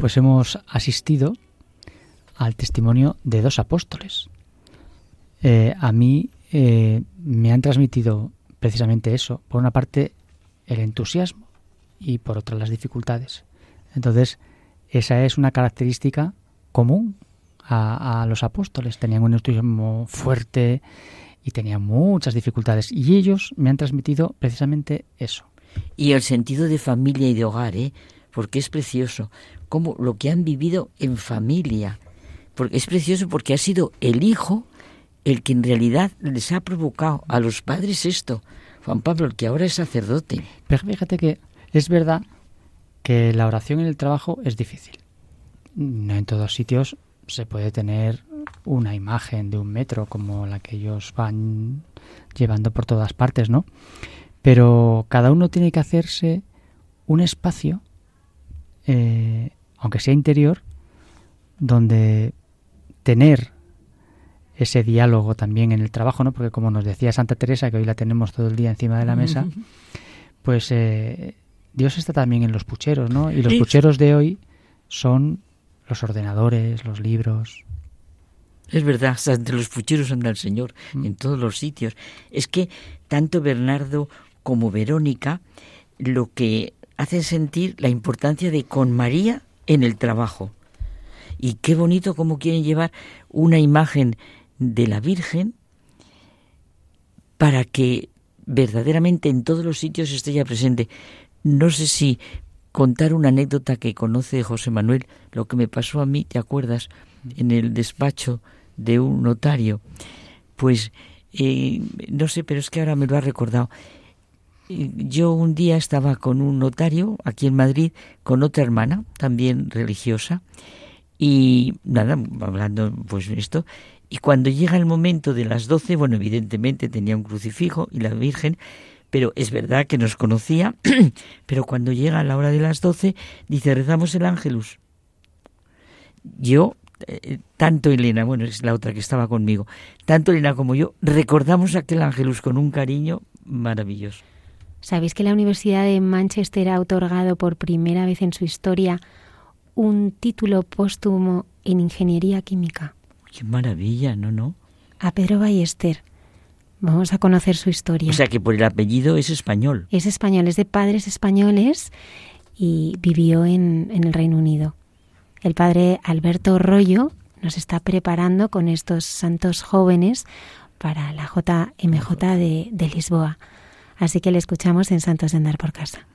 Pues hemos asistido al testimonio de dos apóstoles. Eh, a mí eh, me han transmitido precisamente eso. Por una parte, el entusiasmo y por otra las dificultades. Entonces, esa es una característica común a, a, los apóstoles. Tenían un entusiasmo fuerte y tenían muchas dificultades. Y ellos me han transmitido precisamente eso. Y el sentido de familia y de hogar, ¿eh? Porque es precioso. Como lo que han vivido en familia. Porque es precioso porque ha sido el hijo el que en realidad les ha provocado a los padres esto. Juan Pablo, el que ahora es sacerdote. Pero fíjate que es verdad que la oración en el trabajo es difícil. No en todos sitios se puede tener una imagen de un metro como la que ellos van llevando por todas partes, ¿no? Pero cada uno tiene que hacerse un espacio, eh, aunque sea interior, donde tener ese diálogo también en el trabajo, ¿no? Porque como nos decía Santa Teresa, que hoy la tenemos todo el día encima de la mesa, pues eh, Dios está también en los pucheros, ¿no? Y los pucheros de hoy son los ordenadores, los libros. Es verdad, entre los pucheros anda el Señor, mm. en todos los sitios. Es que tanto Bernardo como Verónica lo que hacen sentir la importancia de con María en el trabajo. Y qué bonito cómo quieren llevar una imagen de la Virgen para que verdaderamente en todos los sitios esté ya presente. No sé si contar una anécdota que conoce José Manuel, lo que me pasó a mí, ¿te acuerdas? En el despacho de un notario. Pues eh, no sé, pero es que ahora me lo ha recordado. Yo un día estaba con un notario aquí en Madrid, con otra hermana, también religiosa, y nada, hablando pues esto, y cuando llega el momento de las doce, bueno, evidentemente tenía un crucifijo y la Virgen, pero es verdad que nos conocía, [clears throat] pero cuando llega la hora de las doce, dice, rezamos el ángelus. Yo, eh, tanto Elena, bueno, es la otra que estaba conmigo, tanto Elena como yo, recordamos aquel ángelus con un cariño maravilloso. ¿Sabéis que la Universidad de Manchester ha otorgado por primera vez en su historia un título póstumo en ingeniería química? Qué maravilla, ¿no? no? A Pedro Ballester. Vamos a conocer su historia. O sea que por el apellido es español. Es español, es de padres españoles y vivió en, en el Reino Unido. El padre Alberto Rollo nos está preparando con estos santos jóvenes para la JMJ de, de Lisboa. Así que le escuchamos en Santos de Andar por Casa.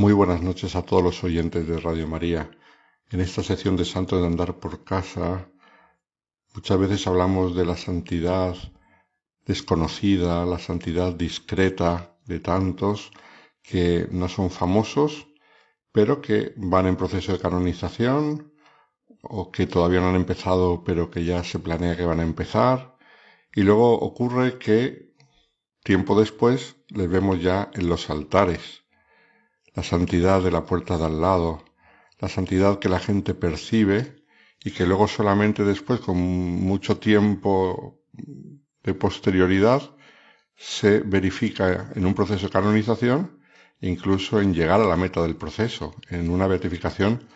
Muy buenas noches a todos los oyentes de Radio María. En esta sección de Santos de Andar por Casa, muchas veces hablamos de la santidad desconocida, la santidad discreta de tantos que no son famosos, pero que van en proceso de canonización o que todavía no han empezado, pero que ya se planea que van a empezar. Y luego ocurre que tiempo después les vemos ya en los altares la santidad de la puerta de al lado, la santidad que la gente percibe y que luego solamente después, con mucho tiempo de posterioridad, se verifica en un proceso de canonización e incluso en llegar a la meta del proceso, en una beatificación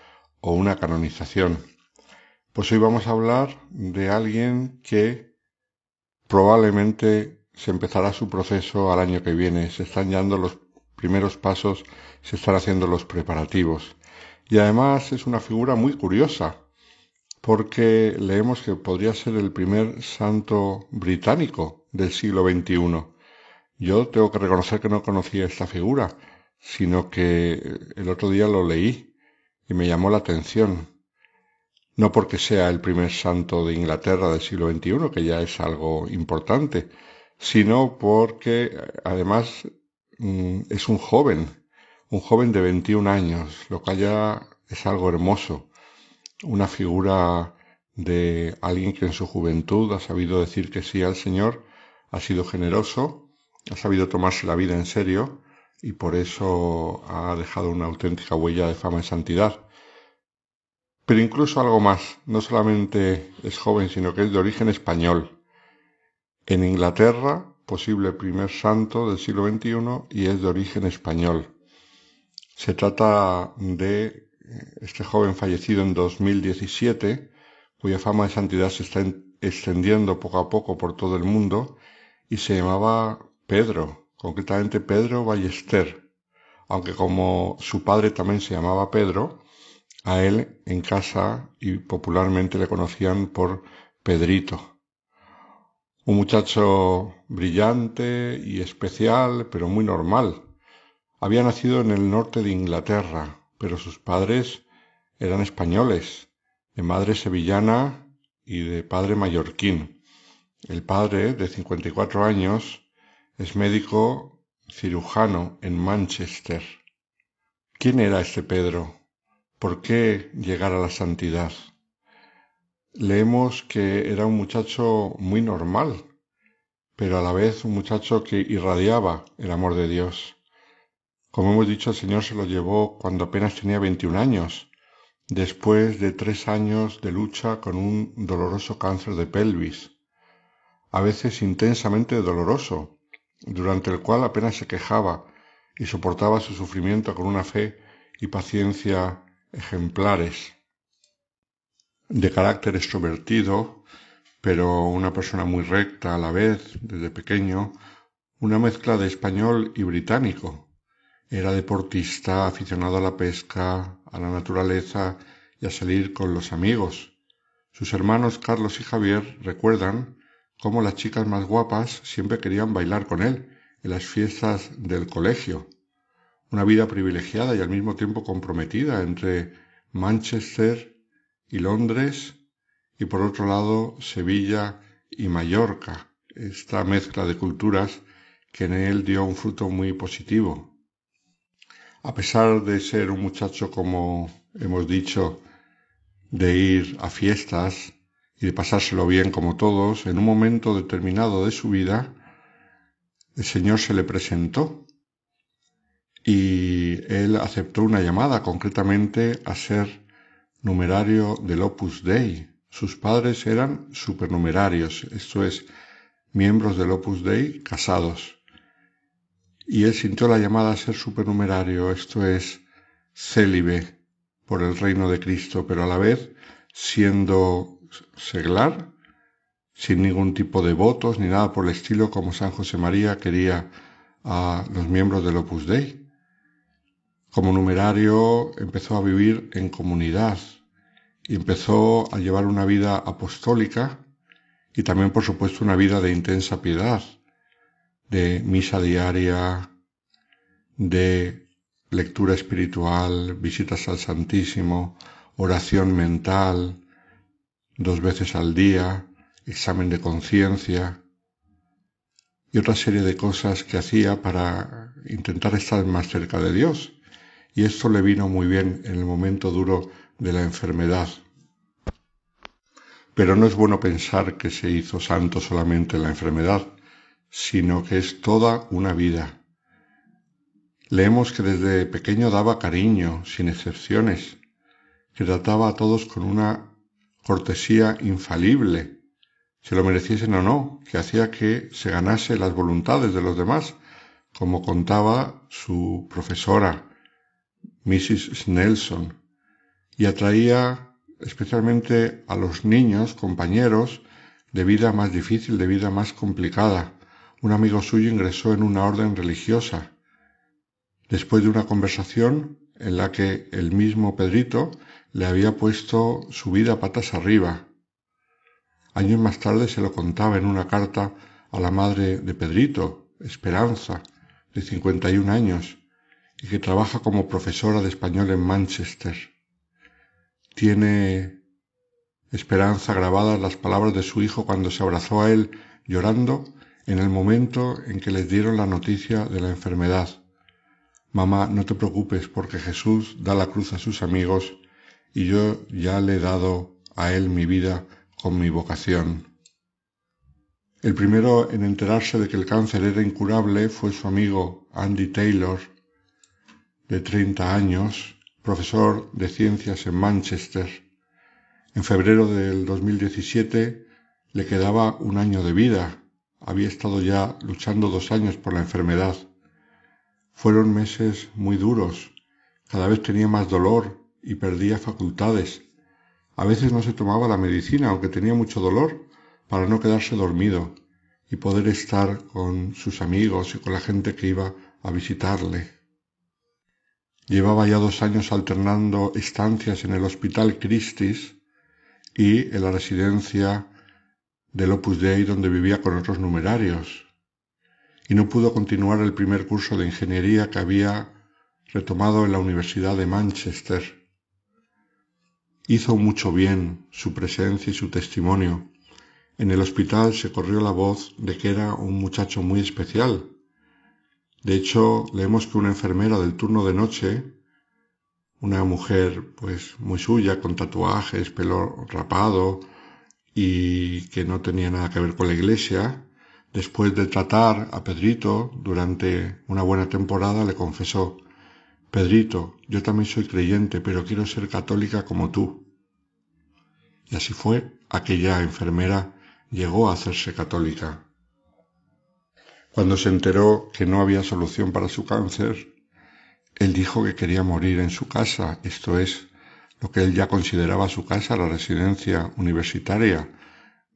o una canonización. Pues hoy vamos a hablar de alguien que probablemente se empezará su proceso al año que viene. Se están dando los primeros pasos se están haciendo los preparativos. Y además es una figura muy curiosa, porque leemos que podría ser el primer santo británico del siglo XXI. Yo tengo que reconocer que no conocía esta figura, sino que el otro día lo leí y me llamó la atención. No porque sea el primer santo de Inglaterra del siglo XXI, que ya es algo importante, sino porque además mm, es un joven, un joven de 21 años, lo cual ya es algo hermoso, una figura de alguien que en su juventud ha sabido decir que sí al Señor, ha sido generoso, ha sabido tomarse la vida en serio y por eso ha dejado una auténtica huella de fama y santidad. Pero incluso algo más, no solamente es joven, sino que es de origen español. En Inglaterra, posible primer santo del siglo XXI, y es de origen español. Se trata de este joven fallecido en 2017, cuya fama de santidad se está extendiendo poco a poco por todo el mundo, y se llamaba Pedro, concretamente Pedro Ballester, aunque como su padre también se llamaba Pedro, a él en casa y popularmente le conocían por Pedrito. Un muchacho brillante y especial, pero muy normal. Había nacido en el norte de Inglaterra, pero sus padres eran españoles, de madre sevillana y de padre mallorquín. El padre, de 54 años, es médico cirujano en Manchester. ¿Quién era este Pedro? ¿Por qué llegar a la santidad? Leemos que era un muchacho muy normal, pero a la vez un muchacho que irradiaba el amor de Dios. Como hemos dicho, el Señor se lo llevó cuando apenas tenía 21 años, después de tres años de lucha con un doloroso cáncer de pelvis, a veces intensamente doloroso, durante el cual apenas se quejaba y soportaba su sufrimiento con una fe y paciencia ejemplares, de carácter extrovertido, pero una persona muy recta a la vez, desde pequeño, una mezcla de español y británico. Era deportista, aficionado a la pesca, a la naturaleza y a salir con los amigos. Sus hermanos Carlos y Javier recuerdan cómo las chicas más guapas siempre querían bailar con él en las fiestas del colegio una vida privilegiada y al mismo tiempo comprometida entre Manchester y Londres y por otro lado Sevilla y Mallorca, esta mezcla de culturas que en él dio un fruto muy positivo. A pesar de ser un muchacho, como hemos dicho, de ir a fiestas y de pasárselo bien como todos, en un momento determinado de su vida, el Señor se le presentó y él aceptó una llamada concretamente a ser numerario del Opus Dei. Sus padres eran supernumerarios, esto es, miembros del Opus Dei casados. Y él sintió la llamada a ser supernumerario, esto es, célibe por el reino de Cristo, pero a la vez siendo seglar, sin ningún tipo de votos ni nada por el estilo como San José María quería a los miembros del Opus Dei. Como numerario empezó a vivir en comunidad empezó a llevar una vida apostólica y también, por supuesto, una vida de intensa piedad, de misa diaria, de lectura espiritual, visitas al Santísimo, oración mental, dos veces al día, examen de conciencia y otra serie de cosas que hacía para intentar estar más cerca de Dios y esto le vino muy bien en el momento duro de la enfermedad. Pero no es bueno pensar que se hizo santo solamente en la enfermedad, sino que es toda una vida. Leemos que desde pequeño daba cariño, sin excepciones, que trataba a todos con una cortesía infalible, se lo mereciesen o no, que hacía que se ganase las voluntades de los demás, como contaba su profesora, Mrs. Nelson, y atraía especialmente a los niños, compañeros, de vida más difícil, de vida más complicada. Un amigo suyo ingresó en una orden religiosa. Después de una conversación en la que el mismo Pedrito le había puesto su vida patas arriba. Años más tarde se lo contaba en una carta a la madre de Pedrito, Esperanza, de 51 años, y que trabaja como profesora de español en Manchester. Tiene Esperanza grabadas las palabras de su hijo cuando se abrazó a él llorando en el momento en que les dieron la noticia de la enfermedad. Mamá, no te preocupes porque Jesús da la cruz a sus amigos y yo ya le he dado a él mi vida con mi vocación. El primero en enterarse de que el cáncer era incurable fue su amigo Andy Taylor, de 30 años, profesor de ciencias en Manchester. En febrero del 2017 le quedaba un año de vida. Había estado ya luchando dos años por la enfermedad. Fueron meses muy duros. Cada vez tenía más dolor y perdía facultades. A veces no se tomaba la medicina, aunque tenía mucho dolor, para no quedarse dormido y poder estar con sus amigos y con la gente que iba a visitarle. Llevaba ya dos años alternando estancias en el Hospital Christie's y en la residencia del Opus Dei donde vivía con otros numerarios y no pudo continuar el primer curso de ingeniería que había retomado en la Universidad de Manchester. Hizo mucho bien su presencia y su testimonio. En el hospital se corrió la voz de que era un muchacho muy especial. De hecho, leemos que una enfermera del turno de noche, una mujer pues muy suya, con tatuajes, pelo rapado y que no tenía nada que ver con la iglesia, Después de tratar a Pedrito durante una buena temporada, le confesó, Pedrito, yo también soy creyente, pero quiero ser católica como tú. Y así fue, aquella enfermera llegó a hacerse católica. Cuando se enteró que no había solución para su cáncer, él dijo que quería morir en su casa, esto es, lo que él ya consideraba su casa, la residencia universitaria,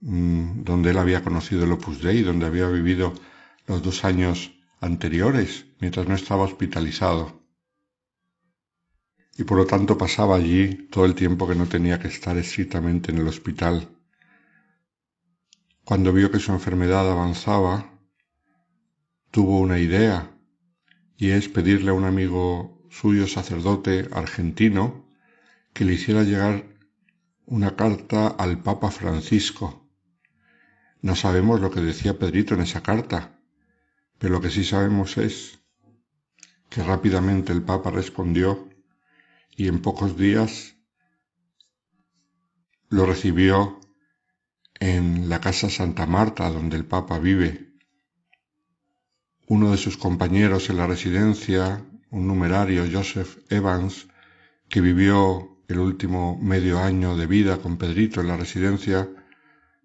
Mm, donde él había conocido el Opus Dei, donde había vivido los dos años anteriores, mientras no estaba hospitalizado. Y por lo tanto pasaba allí todo el tiempo que no tenía que estar estrictamente en el hospital. Cuando vio que su enfermedad avanzaba, tuvo una idea, y es pedirle a un amigo suyo sacerdote argentino que le hiciera llegar una carta al Papa Francisco no sabemos lo que decía Pedrito en esa carta, pero lo que sí sabemos es que rápidamente el Papa respondió y en pocos días lo recibió en la casa Santa Marta donde el Papa vive. Uno de sus compañeros en la residencia, un numerario, Joseph Evans, que vivió el último medio año de vida con Pedrito en la residencia,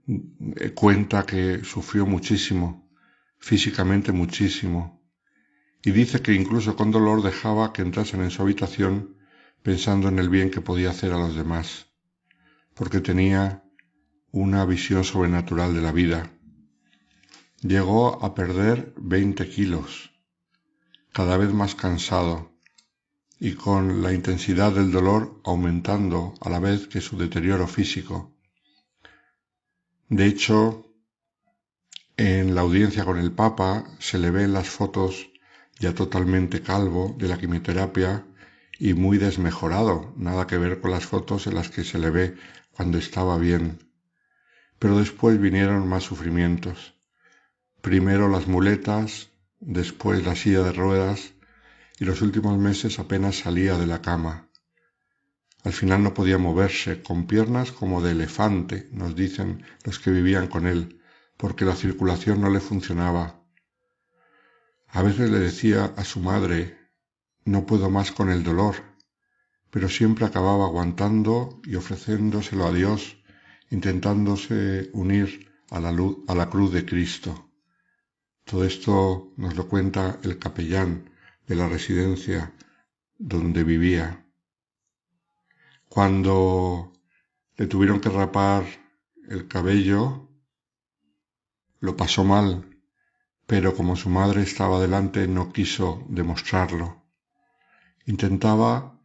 eh, cuenta que sufrió muchísimo, físicamente muchísimo, y dice que incluso con dolor dejaba que entrasen en su habitación pensando en el bien que podía hacer a los demás, porque tenía una visión sobrenatural de la vida. Llegó a perder 20 kilos, cada vez más cansado, y con la intensidad del dolor aumentando a la vez que su deterioro físico. De hecho, en la audiencia con el Papa se le ven las fotos ya totalmente calvo de la quimioterapia y muy desmejorado, nada que ver con las fotos en las que se le ve cuando estaba bien. Pero después vinieron más sufrimientos. Primero las muletas, después la silla de ruedas y los últimos meses apenas salía de la cama. Al final no podía moverse, con piernas como de elefante, nos dicen los que vivían con él, porque la circulación no le funcionaba. A veces le decía a su madre, no puedo más con el dolor, pero siempre acababa aguantando y ofreciéndoselo a Dios, intentándose unir a la, luz, a la cruz de Cristo. Todo esto nos lo cuenta el capellán de la residencia donde vivía. Cuando le tuvieron que rapar el cabello, lo pasó mal, pero como su madre estaba delante no quiso demostrarlo. Intentaba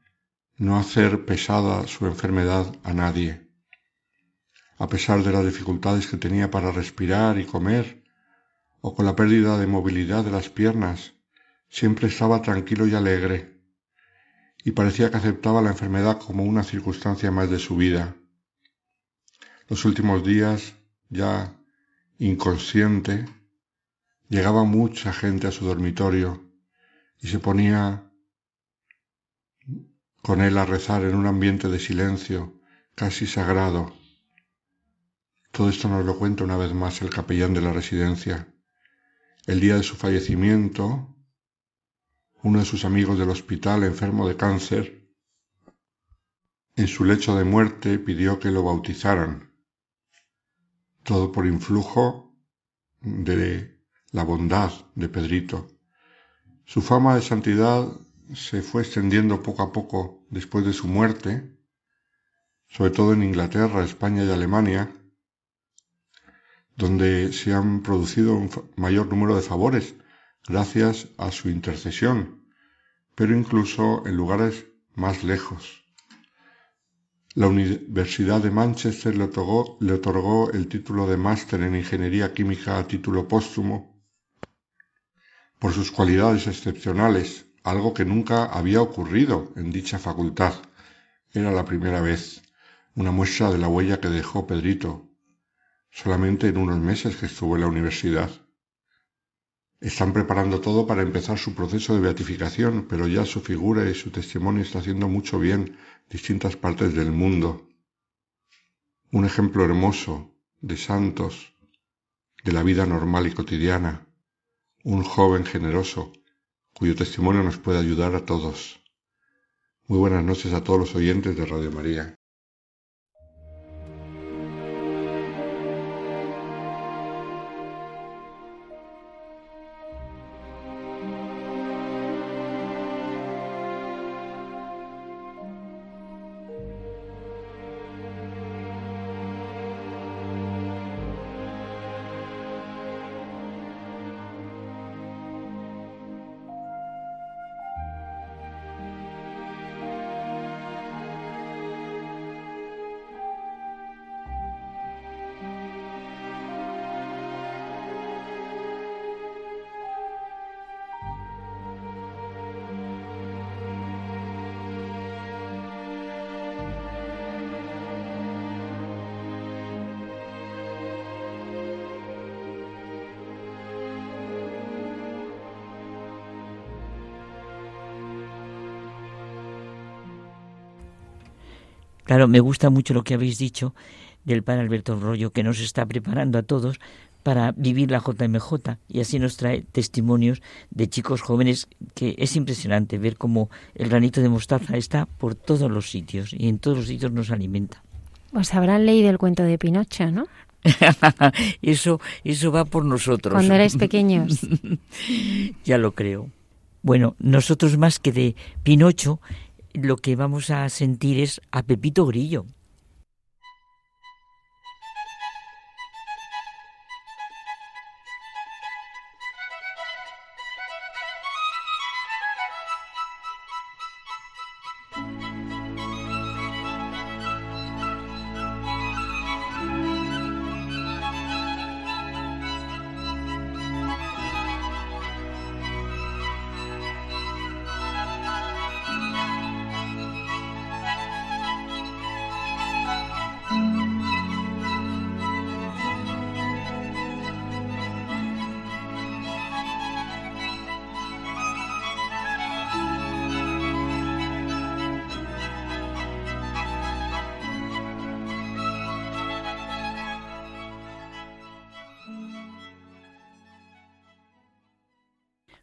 no hacer pesada su enfermedad a nadie. A pesar de las dificultades que tenía para respirar y comer, o con la pérdida de movilidad de las piernas, siempre estaba tranquilo y alegre, y parecía que aceptaba la enfermedad como una circunstancia más de su vida. Los últimos días, ya inconsciente, llegaba mucha gente a su dormitorio y se ponía con él a rezar en un ambiente de silencio casi sagrado. Todo esto nos lo cuenta una vez más el capellán de la residencia. El día de su fallecimiento, uno de sus amigos del hospital, enfermo de cáncer, en su lecho de muerte pidió que lo bautizaran. Todo por influjo de la bondad de Pedrito. Su fama de santidad se fue extendiendo poco a poco después de su muerte, sobre todo en Inglaterra, España y Alemania, donde se han producido un mayor número de favores gracias a su intercesión, pero incluso en lugares más lejos. La Universidad de Manchester le otorgó, le otorgó el título de máster en Ingeniería Química a título póstumo por sus cualidades excepcionales algo que nunca había ocurrido en dicha facultad. Era la primera vez, una muestra de la huella que dejó Pedrito, solamente en unos meses que estuvo en la universidad. Están preparando todo para empezar su proceso de beatificación, pero ya su figura y su testimonio está haciendo mucho bien en distintas partes del mundo. Un ejemplo hermoso de santos, de la vida normal y cotidiana, un joven generoso, cuyo testimonio nos puede ayudar a todos. Muy buenas noches a todos los oyentes de Radio María. Claro, me gusta mucho lo que habéis dicho del padre Alberto Rollo, que nos está preparando a todos para vivir la JMJ y así nos trae testimonios de chicos jóvenes que es impresionante ver cómo el granito de mostaza está por todos los sitios y en todos los sitios nos alimenta. Pues habrán leído el cuento de Pinocho, ¿no? [laughs] eso, eso va por nosotros. Cuando erais pequeños. [laughs] ya lo creo. Bueno, nosotros más que de Pinocho lo que vamos a sentir es a Pepito Grillo.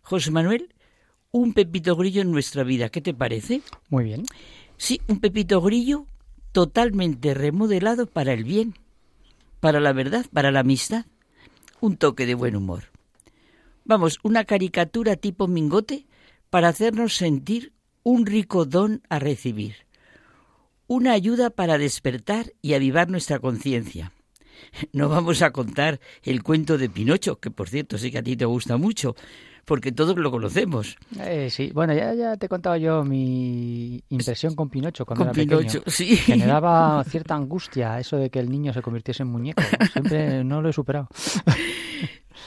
José Manuel, un pepito grillo en nuestra vida. ¿Qué te parece? Muy bien. Sí, un pepito grillo totalmente remodelado para el bien, para la verdad, para la amistad. Un toque de buen humor. Vamos, una caricatura tipo mingote para hacernos sentir un rico don a recibir. Una ayuda para despertar y avivar nuestra conciencia. [laughs] No vamos a contar el cuento de Pinocho, que por cierto sé que a ti te gusta mucho, porque todos lo conocemos. Eh, sí, bueno, ya, ya te he contado yo mi impresión con Pinocho cuando Con era Pinocho, pequeño. [laughs] sí. Generaba cierta angustia eso de que el niño se convirtiese en muñeco. Siempre no lo he superado. [laughs]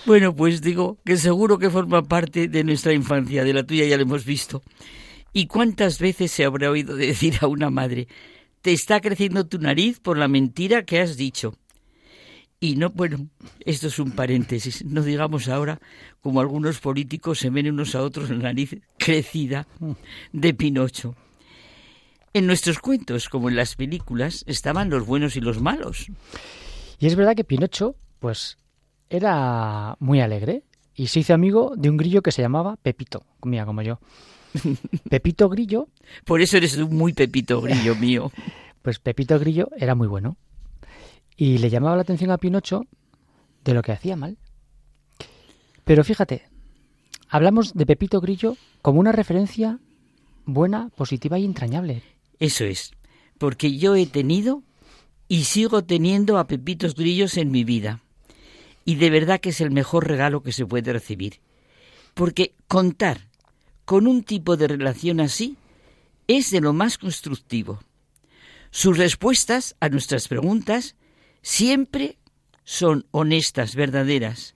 Bueno, pues digo que seguro que forma parte de nuestra infancia, de la tuya ya lo hemos visto. ¿Y cuántas veces se habrá oído decir a una madre, te está creciendo tu nariz por la mentira que has dicho? Y no, bueno, esto es un paréntesis. No digamos ahora como algunos políticos se ven unos a otros la nariz crecida de Pinocho. En nuestros cuentos, como en las películas, estaban los buenos y los malos. Y es verdad que Pinocho, pues, era muy alegre y se hizo amigo de un grillo que se llamaba Pepito, mira, como yo. [laughs] Pepito Grillo, Por eso eres un muy pepito grillo mío. [laughs] pues Pepito Grillo era muy bueno. Y le llamaba la atención a Pinocho de lo que hacía mal. Pero fíjate, hablamos de Pepito Grillo como una referencia buena, positiva y entrañable. Eso es, porque yo he tenido y sigo teniendo a pepitos grillos en mi vida. Y de verdad que es el mejor regalo que se puede recibir. Porque contar con un tipo de relación así es de lo más constructivo. Sus respuestas a nuestras preguntas siempre son honestas, verdaderas.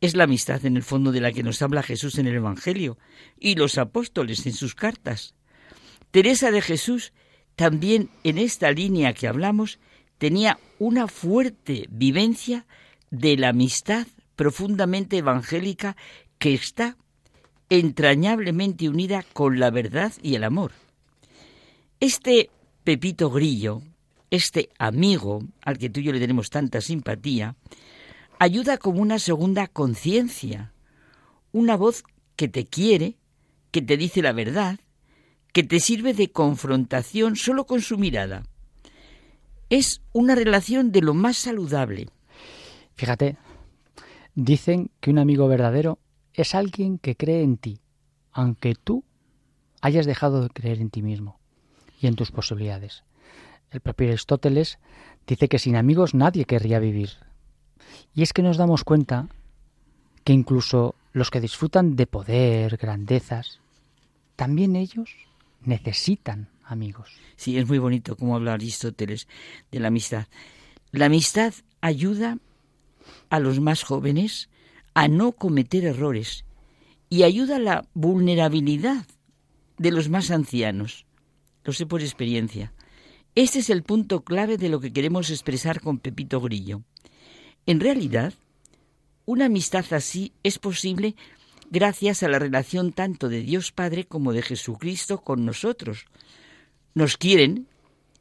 Es la amistad en el fondo de la que nos habla Jesús en el Evangelio y los apóstoles en sus cartas. Teresa de Jesús también en esta línea que hablamos tenía una fuerte vivencia de la amistad profundamente evangélica que está entrañablemente unida con la verdad y el amor. Este Pepito Grillo, este amigo al que tú y yo le tenemos tanta simpatía, ayuda como una segunda conciencia, una voz que te quiere, que te dice la verdad, que te sirve de confrontación solo con su mirada. Es una relación de lo más saludable. Fíjate, dicen que un amigo verdadero es alguien que cree en ti, aunque tú hayas dejado de creer en ti mismo y en tus posibilidades. El propio Aristóteles dice que sin amigos nadie querría vivir. Y es que nos damos cuenta que incluso los que disfrutan de poder, grandezas, también ellos necesitan amigos. Sí, es muy bonito como habla Aristóteles de la amistad. La amistad ayuda a los más jóvenes a no cometer errores y ayuda a la vulnerabilidad de los más ancianos. Lo sé por experiencia. Este es el punto clave de lo que queremos expresar con Pepito Grillo. En realidad, una amistad así es posible gracias a la relación tanto de Dios Padre como de Jesucristo con nosotros. Nos quieren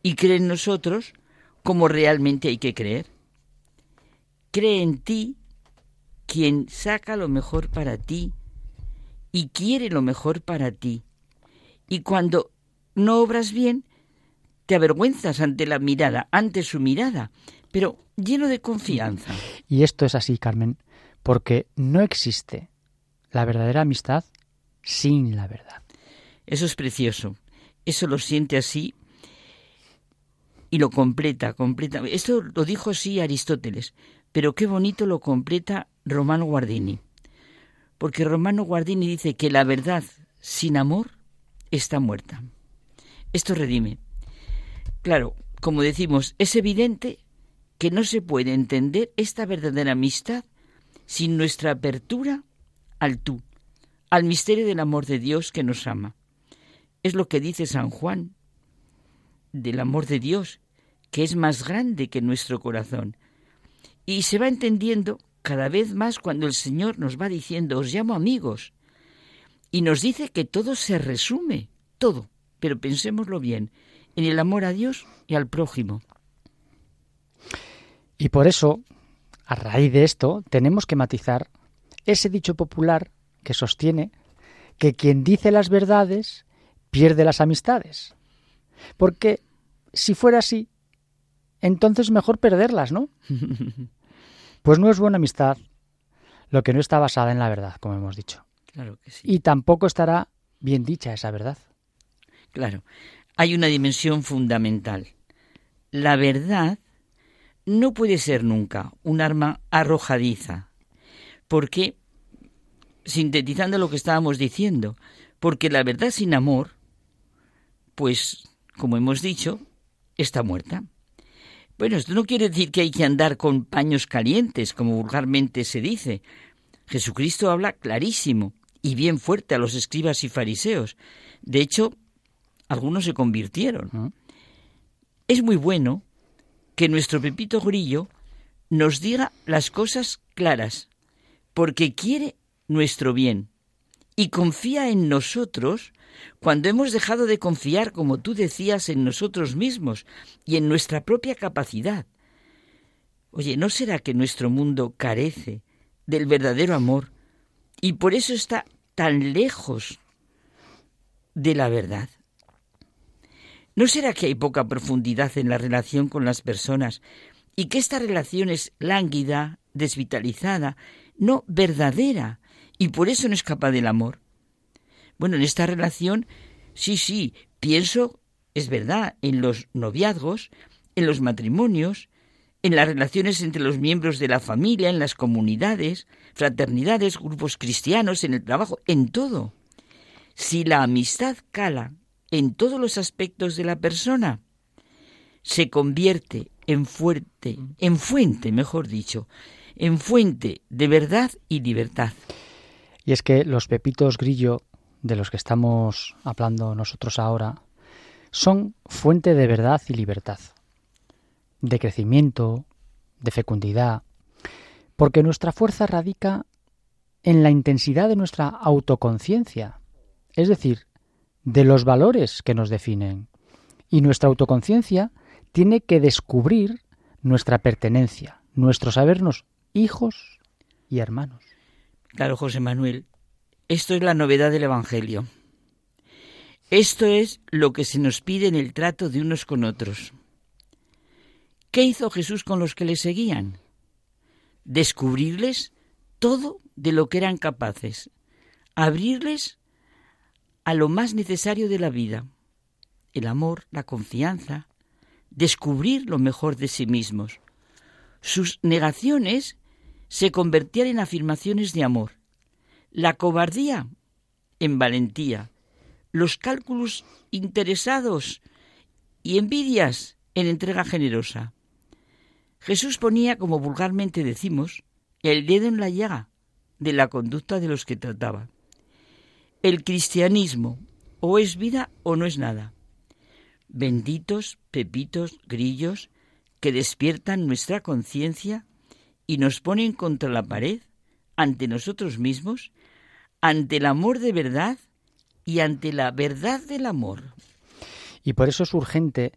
y creen en nosotros como realmente hay que creer. Cree en ti quien saca lo mejor para ti y quiere lo mejor para ti. Y cuando no obras bien, te avergüenzas ante la mirada, ante su mirada, pero lleno de confianza. Y esto es así, Carmen, porque no existe la verdadera amistad sin la verdad. Eso es precioso. Eso lo siente así y lo completa, completa. Esto lo dijo así Aristóteles, pero qué bonito lo completa Romano Guardini. Porque Romano Guardini dice que la verdad sin amor está muerta. Esto redime. Claro, como decimos, es evidente que no se puede entender esta verdadera amistad sin nuestra apertura al tú, al misterio del amor de Dios que nos ama. Es lo que dice San Juan del amor de Dios, que es más grande que nuestro corazón. Y se va entendiendo cada vez más cuando el Señor nos va diciendo, os llamo amigos. Y nos dice que todo se resume, todo, pero pensémoslo bien, en el amor a Dios y al prójimo. Y por eso, a raíz de esto, tenemos que matizar ese dicho popular que sostiene que quien dice las verdades pierde las amistades. Porque si fuera así, entonces mejor perderlas, ¿no? [laughs] Pues no es buena amistad lo que no está basada en la verdad, como hemos dicho. Claro que sí. Y tampoco estará bien dicha esa verdad. Claro. Hay una dimensión fundamental. La verdad no puede ser nunca un arma arrojadiza, porque, sintetizando lo que estábamos diciendo, porque la verdad sin amor, pues, como hemos dicho, está muerta. Bueno, esto no quiere decir que hay que andar con paños calientes, como vulgarmente se dice. Jesucristo habla clarísimo y bien fuerte a los escribas y fariseos. De hecho, algunos se convirtieron. Es muy bueno que nuestro Pepito Grillo nos diga las cosas claras, porque quiere nuestro bien y confía en nosotros cuando hemos dejado de confiar, como tú decías, en nosotros mismos y en nuestra propia capacidad. Oye, ¿no será que nuestro mundo carece del verdadero amor y por eso está tan lejos de la verdad? ¿No será que hay poca profundidad en la relación con las personas y que esta relación es lánguida, desvitalizada, no verdadera, y por eso no es capaz del amor? Bueno, en esta relación, sí, sí, pienso, es verdad, en los noviazgos, en los matrimonios, en las relaciones entre los miembros de la familia, en las comunidades, fraternidades, grupos cristianos, en el trabajo, en todo. Si la amistad cala en todos los aspectos de la persona, se convierte en fuerte, en fuente, mejor dicho, en fuente de verdad y libertad. Y es que los pepitos grillo de los que estamos hablando nosotros ahora son fuente de verdad y libertad, de crecimiento, de fecundidad, porque nuestra fuerza radica en la intensidad de nuestra autoconciencia, es decir, de los valores que nos definen. Y nuestra autoconciencia tiene que descubrir nuestra pertenencia, nuestro sabernos hijos y hermanos. Claro, José Manuel, esto es la novedad del Evangelio. Esto es lo que se nos pide en el trato de unos con otros. ¿Qué hizo Jesús con los que le seguían? Descubrirles todo de lo que eran capaces, abrirles a lo más necesario de la vida, el amor, la confianza, descubrir lo mejor de sí mismos. Sus negaciones se convertían en afirmaciones de amor, la cobardía en valentía, los cálculos interesados y envidias en entrega generosa. Jesús ponía, como vulgarmente decimos, el dedo en la llaga de la conducta de los que trataba. El cristianismo o es vida o no es nada. Benditos pepitos grillos que despiertan nuestra conciencia y nos ponen contra la pared, ante nosotros mismos, ante el amor de verdad y ante la verdad del amor. Y por eso es urgente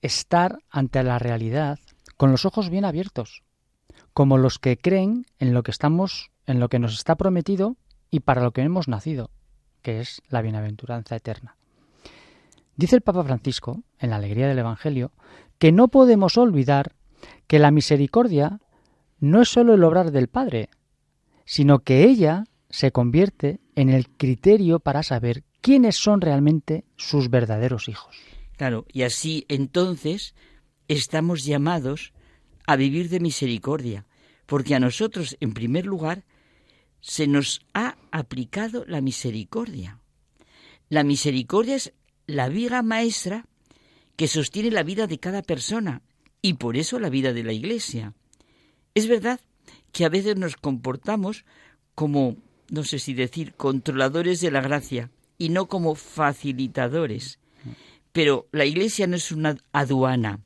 estar ante la realidad con los ojos bien abiertos, como los que creen en lo que estamos, en lo que nos está prometido y para lo que hemos nacido que es la bienaventuranza eterna. Dice el Papa Francisco, en la alegría del Evangelio, que no podemos olvidar que la misericordia no es sólo el obrar del Padre, sino que ella se convierte en el criterio para saber quiénes son realmente sus verdaderos hijos. Claro, y así entonces estamos llamados a vivir de misericordia, porque a nosotros, en primer lugar, se nos ha aplicado la misericordia. La misericordia es la viga maestra que sostiene la vida de cada persona y por eso la vida de la Iglesia. Es verdad que a veces nos comportamos como, no sé si decir, controladores de la gracia y no como facilitadores. Pero la Iglesia no es una aduana,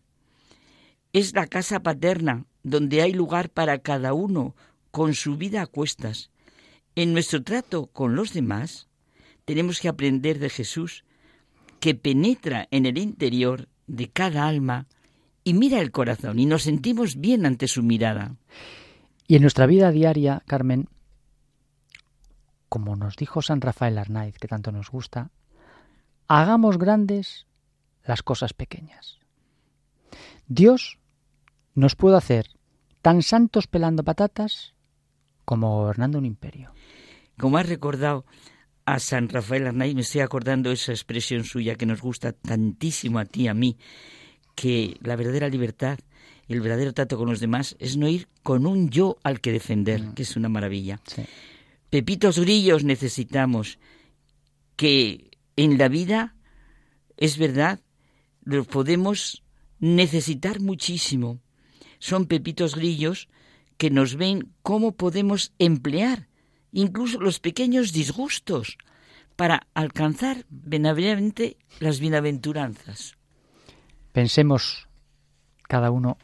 es la casa paterna donde hay lugar para cada uno con su vida a cuestas en nuestro trato con los demás, tenemos que aprender de Jesús, que penetra en el interior de cada alma y mira el corazón y nos sentimos bien ante su mirada. Y en nuestra vida diaria, Carmen, como nos dijo San Rafael Arnaiz, que tanto nos gusta, hagamos grandes las cosas pequeñas. Dios nos puede hacer tan santos pelando patatas como gobernando un imperio. Como has recordado a San Rafael Arnaiz, me estoy acordando esa expresión suya que nos gusta tantísimo a ti y a mí, que la verdadera libertad el verdadero trato con los demás es no ir con un yo al que defender, mm. que es una maravilla. Pepitos grillos necesitamos que en la vida, es verdad, los podemos necesitar muchísimo. Son pepitos grillos que nos ven cómo podemos emplear incluso los pequeños disgustos para alcanzar benevolente las bienaventuranzas. Pensemos cada uno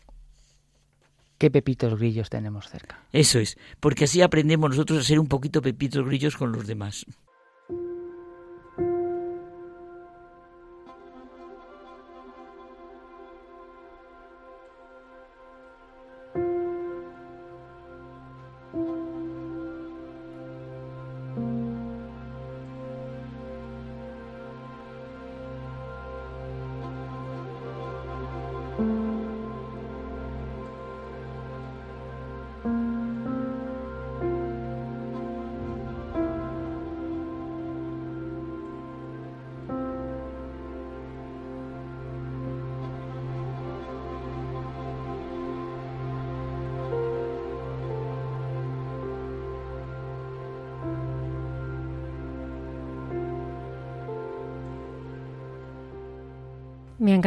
qué pepitos grillos tenemos cerca. Eso es, porque así aprendemos nosotros a ser un poquito pepitos grillos con los demás.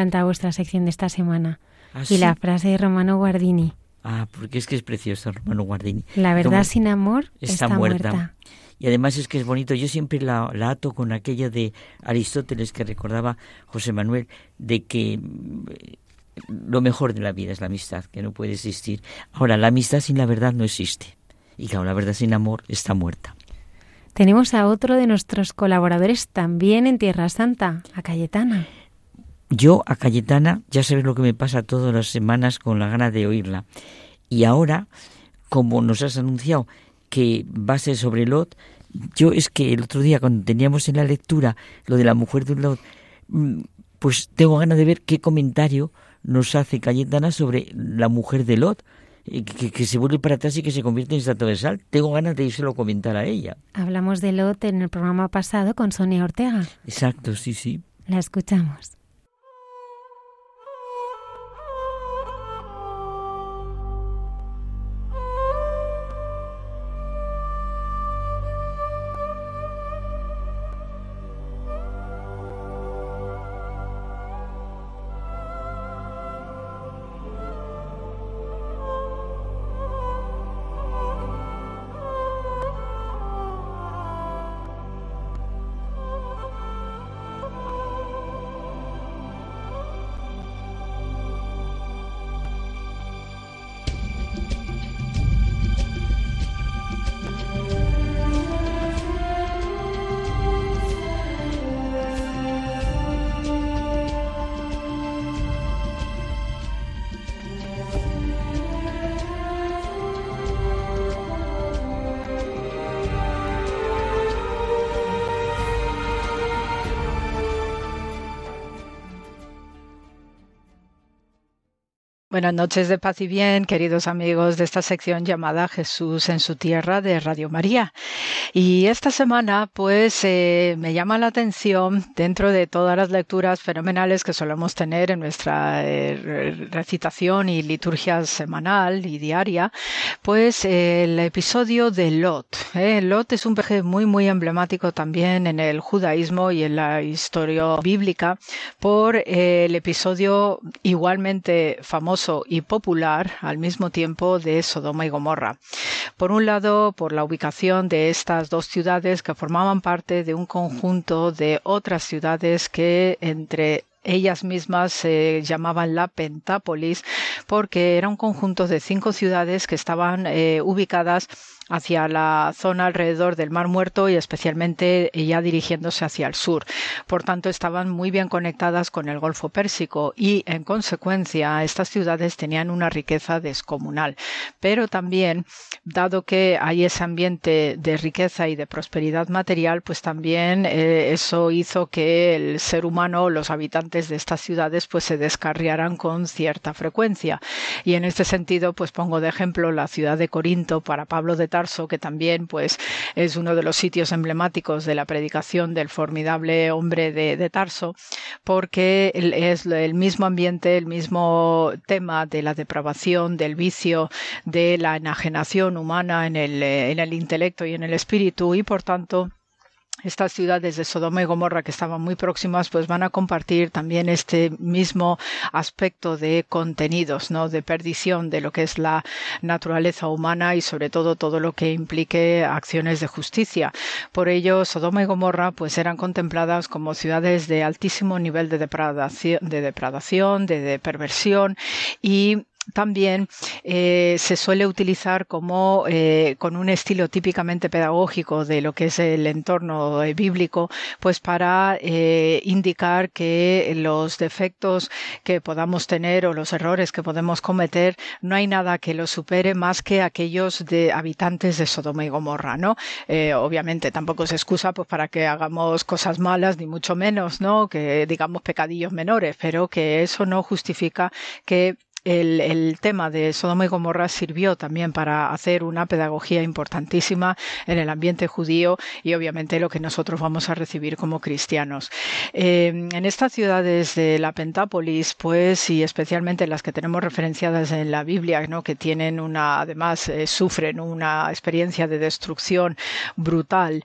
Encantado vuestra sección de esta semana. ¿Ah, y la frase de Romano Guardini. Ah, porque es que es precioso Romano Guardini. La verdad sin amor está, muerta. Y además es que es bonito. Yo siempre la, ato con aquella de Aristóteles que recordaba José Manuel, de que mm, lo mejor de la vida es la amistad, que no puede existir. Ahora, la amistad sin la verdad no existe. Y claro, la verdad sin amor está muerta. Tenemos a otro de nuestros colaboradores también en Tierra Santa, a Cayetana. Yo a Cayetana ya sabes lo que me pasa todas las semanas con la gana de oírla. Y ahora, como nos has anunciado que va a ser sobre Lot, yo es que el otro día cuando teníamos en la lectura lo de la mujer de Lot, mm, pues tengo ganas de ver qué comentario nos hace Cayetana sobre la mujer de Lot. Que, que, se vuelve para atrás y que se convierte en estatua de sal. Tengo ganas de a comentar a ella. Hablamos de Lot en el programa pasado con Sonia Ortega. Exacto, sí, sí. La escuchamos. Buenas noches de paz y bien, queridos amigos de esta sección llamada Jesús en su tierra de Radio María. Y esta semana, pues, eh, me llama la atención, dentro de todas las lecturas fenomenales que solemos tener en nuestra eh, recitación y liturgia semanal y diaria, pues el episodio de Lot. ¿eh? Lot es un peje muy, muy emblemático también en el judaísmo y en la historia bíblica por el episodio igualmente famoso y popular al mismo tiempo de Sodoma y Gomorra. Por un lado, por la ubicación de estas dos ciudades que formaban parte de un conjunto de otras ciudades que entre ellas mismas se llamaban la Pentápolis porque era un conjunto de cinco ciudades que estaban eh, ubicadas hacia la zona alrededor del Mar Muerto y especialmente ya dirigiéndose hacia el sur. Por tanto, estaban muy bien conectadas con el Golfo Pérsico y, en consecuencia, estas ciudades tenían una riqueza descomunal. Pero también, dado que hay ese ambiente de riqueza y de prosperidad material, pues también eh, eso hizo que el ser humano, los habitantes de estas ciudades, pues se descarriaran con cierta frecuencia. Y en este sentido, pues pongo de ejemplo la ciudad de Corinto para Pablo de Tarso Tarso, que también pues es uno de los sitios emblemáticos de la predicación del formidable hombre de, Tarso, porque es el mismo ambiente, el mismo tema de la depravación, del vicio, de la enajenación humana en el, en el intelecto y en el espíritu, y por tanto estas ciudades de Sodoma y Gomorra que estaban muy próximas, pues van a compartir también este mismo aspecto de contenidos, ¿no? De perdición de lo que es la naturaleza humana y sobre todo todo lo que implique acciones de justicia. Por ello, Sodoma y Gomorra pues eran contempladas como ciudades de altísimo nivel de depradación, de, de perversión y también eh, se suele utilizar como eh, con un estilo típicamente pedagógico de lo que es el entorno eh, bíblico, pues para indicar que los defectos que podamos tener o los errores que podemos cometer no hay nada que los supere más que aquellos de habitantes de Sodoma y Gomorra, ¿no? obviamente tampoco se excusa pues para que hagamos cosas malas ni mucho menos, ¿no? Que digamos pecadillos menores, pero que eso no justifica que el, tema de Sodoma y Gomorra sirvió también para hacer una pedagogía importantísima en el ambiente judío y obviamente lo que nosotros vamos a recibir como cristianos. Em, en estas ciudades de la Pentápolis, pues, y especialmente las que tenemos referenciadas en la Biblia, ¿no? que tienen una, además, eh, sufren una experiencia de destrucción brutal,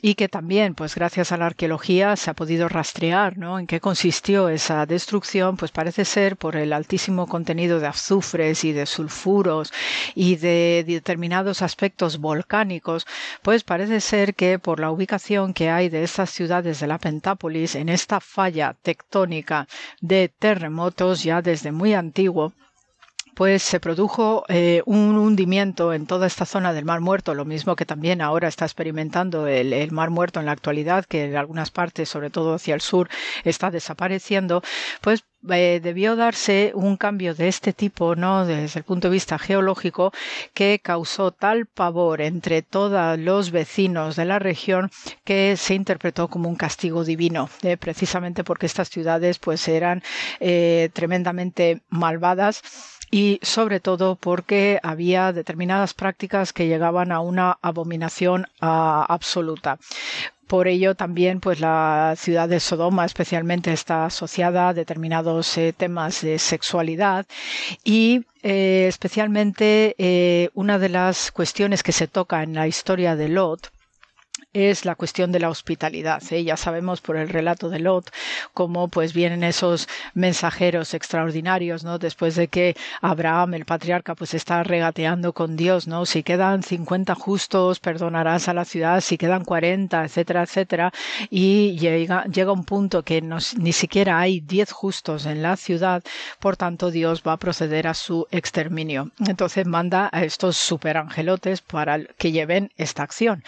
y que también, pues gracias a la arqueología se ha podido rastrear, ¿no? En qué consistió esa destrucción, pues parece ser por el altísimo contenido de azufres y de sulfuros y de determinados aspectos volcánicos, pues parece ser que por la ubicación que hay de estas ciudades de la Pentápolis en esta falla tectónica de terremotos ya desde muy antiguo, pues se produjo eh, un hundimiento en toda esta zona del Mar Muerto, lo mismo que también ahora está experimentando el, Mar Muerto en la actualidad, que en algunas partes, sobre todo hacia el sur, está desapareciendo, pues eh, debió darse un cambio de este tipo, ¿no? Desde el punto de vista geológico, que causó tal pavor entre todos los vecinos de la región que se interpretó como un castigo divino, eh, precisamente porque estas ciudades, pues, eran tremendamente malvadas y sobre todo porque había determinadas prácticas que llegaban a una abominación ah, absoluta. Por ello también pues la ciudad de Sodoma especialmente está asociada a determinados eh, temas de sexualidad y eh, especialmente eh, una de las cuestiones que se toca en la historia de Lot es la cuestión de la hospitalidad. ¿eh? Ya sabemos por el relato de Lot cómo pues vienen esos mensajeros extraordinarios, ¿no? Después de que Abraham, el patriarca, pues está regateando con Dios, ¿no? Si quedan 50 justos, perdonarás a la ciudad, si quedan 40, etcétera, etcétera. Y llega, llega un punto que ni siquiera hay 10 justos en la ciudad, por tanto Dios va a proceder a su exterminio. Entonces manda a estos superangelotes para que lleven esta acción.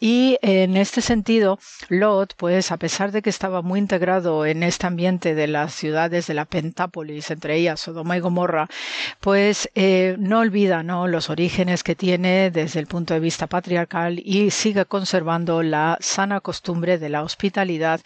Y en este sentido, Lot, pues a pesar de que estaba muy integrado en este ambiente de las ciudades de la Pentápolis, entre ellas Sodoma y Gomorra, pues eh, no olvida ¿no? los orígenes que tiene desde el punto de vista patriarcal y sigue conservando la sana costumbre de la hospitalidad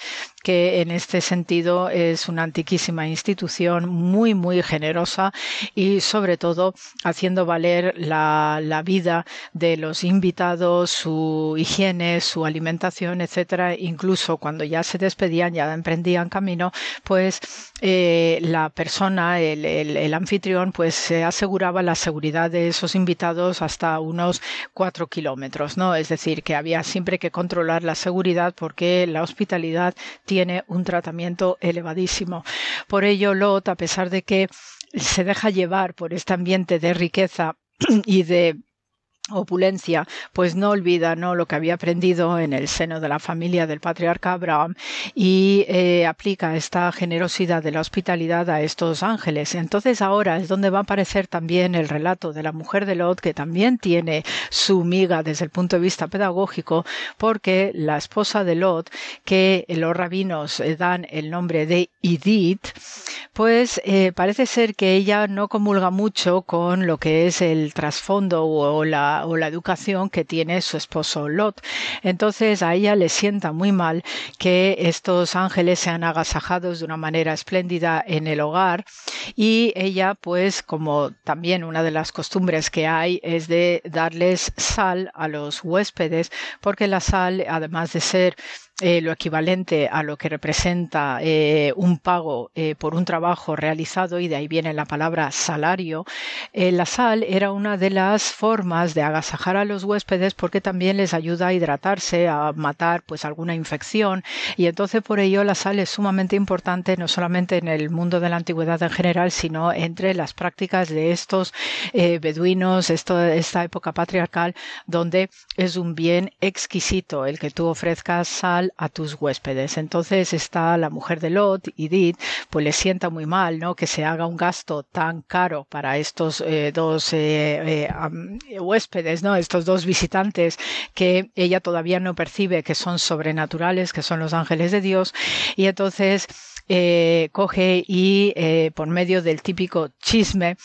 que en este sentido es una antiquísima institución muy, muy generosa y sobre todo haciendo valer la, la vida de los invitados, su higiene, su alimentación, etcétera. Incluso cuando ya se despedían, ya emprendían camino, pues eh, la persona, el, el, anfitrión, pues se aseguraba la seguridad de esos invitados hasta unos cuatro kilómetros, ¿no? Es decir, que había siempre que controlar la seguridad porque la hospitalidad tiene un tratamiento elevadísimo. Por ello, Lot, a pesar de que se deja llevar por este ambiente de riqueza [clears throat] y de opulencia, pues no olvida ¿no? lo que había aprendido en el seno de la familia del patriarca Abraham y eh, aplica esta generosidad de la hospitalidad a estos ángeles. Entonces ahora es donde va a aparecer también el relato de la mujer de Lot, que también tiene su miga desde el punto de vista pedagógico, porque la esposa de Lot, que los rabinos eh, dan el nombre de Idit, pues eh, parece ser que ella no comulga mucho con lo que es el trasfondo o la o la educación que tiene su esposo Lot. Entonces a ella le sienta muy mal que estos ángeles sean agasajados de una manera espléndida en el hogar y ella pues como también una de las costumbres que hay es de darles sal a los huéspedes porque la sal además de ser eh, lo equivalente a lo que representa eh, un pago eh, por un trabajo realizado, y de ahí viene la palabra salario, la sal era una de las formas de agasajar a los huéspedes porque también les ayuda a hidratarse, a matar pues alguna infección, y entonces por ello la sal es sumamente importante no solamente en el mundo de la antigüedad en general, sino entre las prácticas de estos beduinos, esta época patriarcal, donde es un bien exquisito el que tú ofrezcas sal a tus huéspedes. Entonces está la mujer de Lot, Edith, pues le sienta muy mal, ¿no? Que se haga un gasto tan caro para estos eh, dos eh, eh, huéspedes, ¿no? Estos dos visitantes que ella todavía no percibe que son sobrenaturales, que son los ángeles de Dios. Y entonces eh, coge y eh, por medio del típico chisme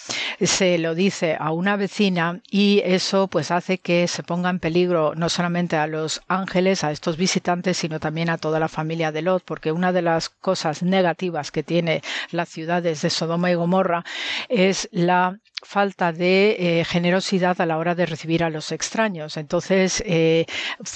se lo dice a una vecina y eso pues hace que se ponga en peligro no solamente a los ángeles, a estos visitantes, sino también a toda la familia de Lot, porque una de las cosas negativas que tiene las ciudades de Sodoma y Gomorra es la falta de eh, generosidad a la hora de recibir a los extraños. Entonces,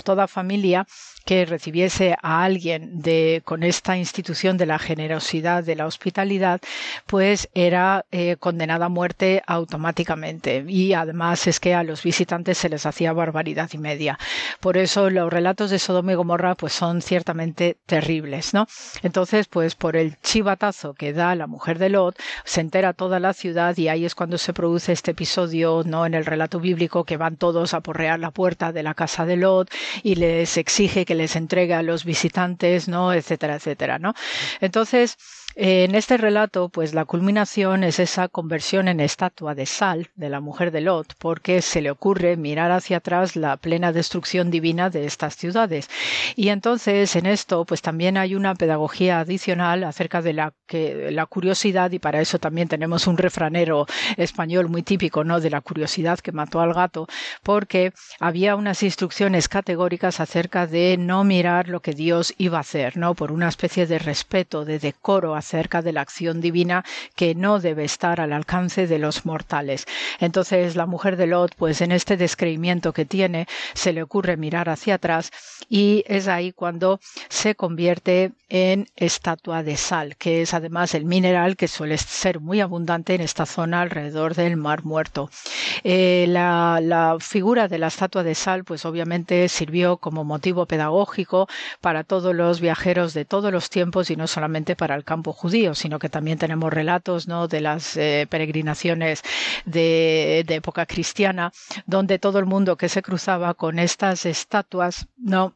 toda familia que recibiese a alguien de, con esta institución de la generosidad, de la hospitalidad, pues era eh, condenada a muerte automáticamente. Y además es que a los visitantes se les hacía barbaridad y media. Por eso los relatos de Sodoma y Gomorra pues son ciertamente terribles, ¿no? Entonces, pues por el chivatazo que da la mujer de Lot, se entera toda la ciudad y ahí es cuando se produce este episodio, ¿no? En el relato bíblico que van todos a porrear la puerta de la casa de Lot y les exige que les entrega a los visitantes, ¿no? etcétera, etcétera, ¿no? Entonces, en este relato, pues la culminación es esa conversión en estatua de sal de la mujer de Lot, porque se le ocurre mirar hacia atrás la plena destrucción divina de estas ciudades. Y entonces en esto, pues también hay una pedagogía adicional acerca de la, que, la curiosidad, y para eso también tenemos un refranero español muy típico, ¿no? De la curiosidad que mató al gato, porque había unas instrucciones categóricas acerca de no mirar lo que Dios iba a hacer, ¿no? Por una especie de respeto, de decoro acerca de la acción divina que no debe estar al alcance de los mortales. Entonces la mujer de Lot, pues en este descreimiento que tiene, se le ocurre mirar hacia atrás y es ahí cuando se convierte en estatua de sal, que es además el mineral que suele ser muy abundante en esta zona alrededor del Mar Muerto. Eh, la, la figura de la estatua de sal, pues obviamente sirvió como motivo pedagógico para todos los viajeros de todos los tiempos y no solamente para el campo judíos, sino que también tenemos relatos ¿no? de las eh, peregrinaciones de, de época cristiana, donde todo el mundo que se cruzaba con estas estatuas no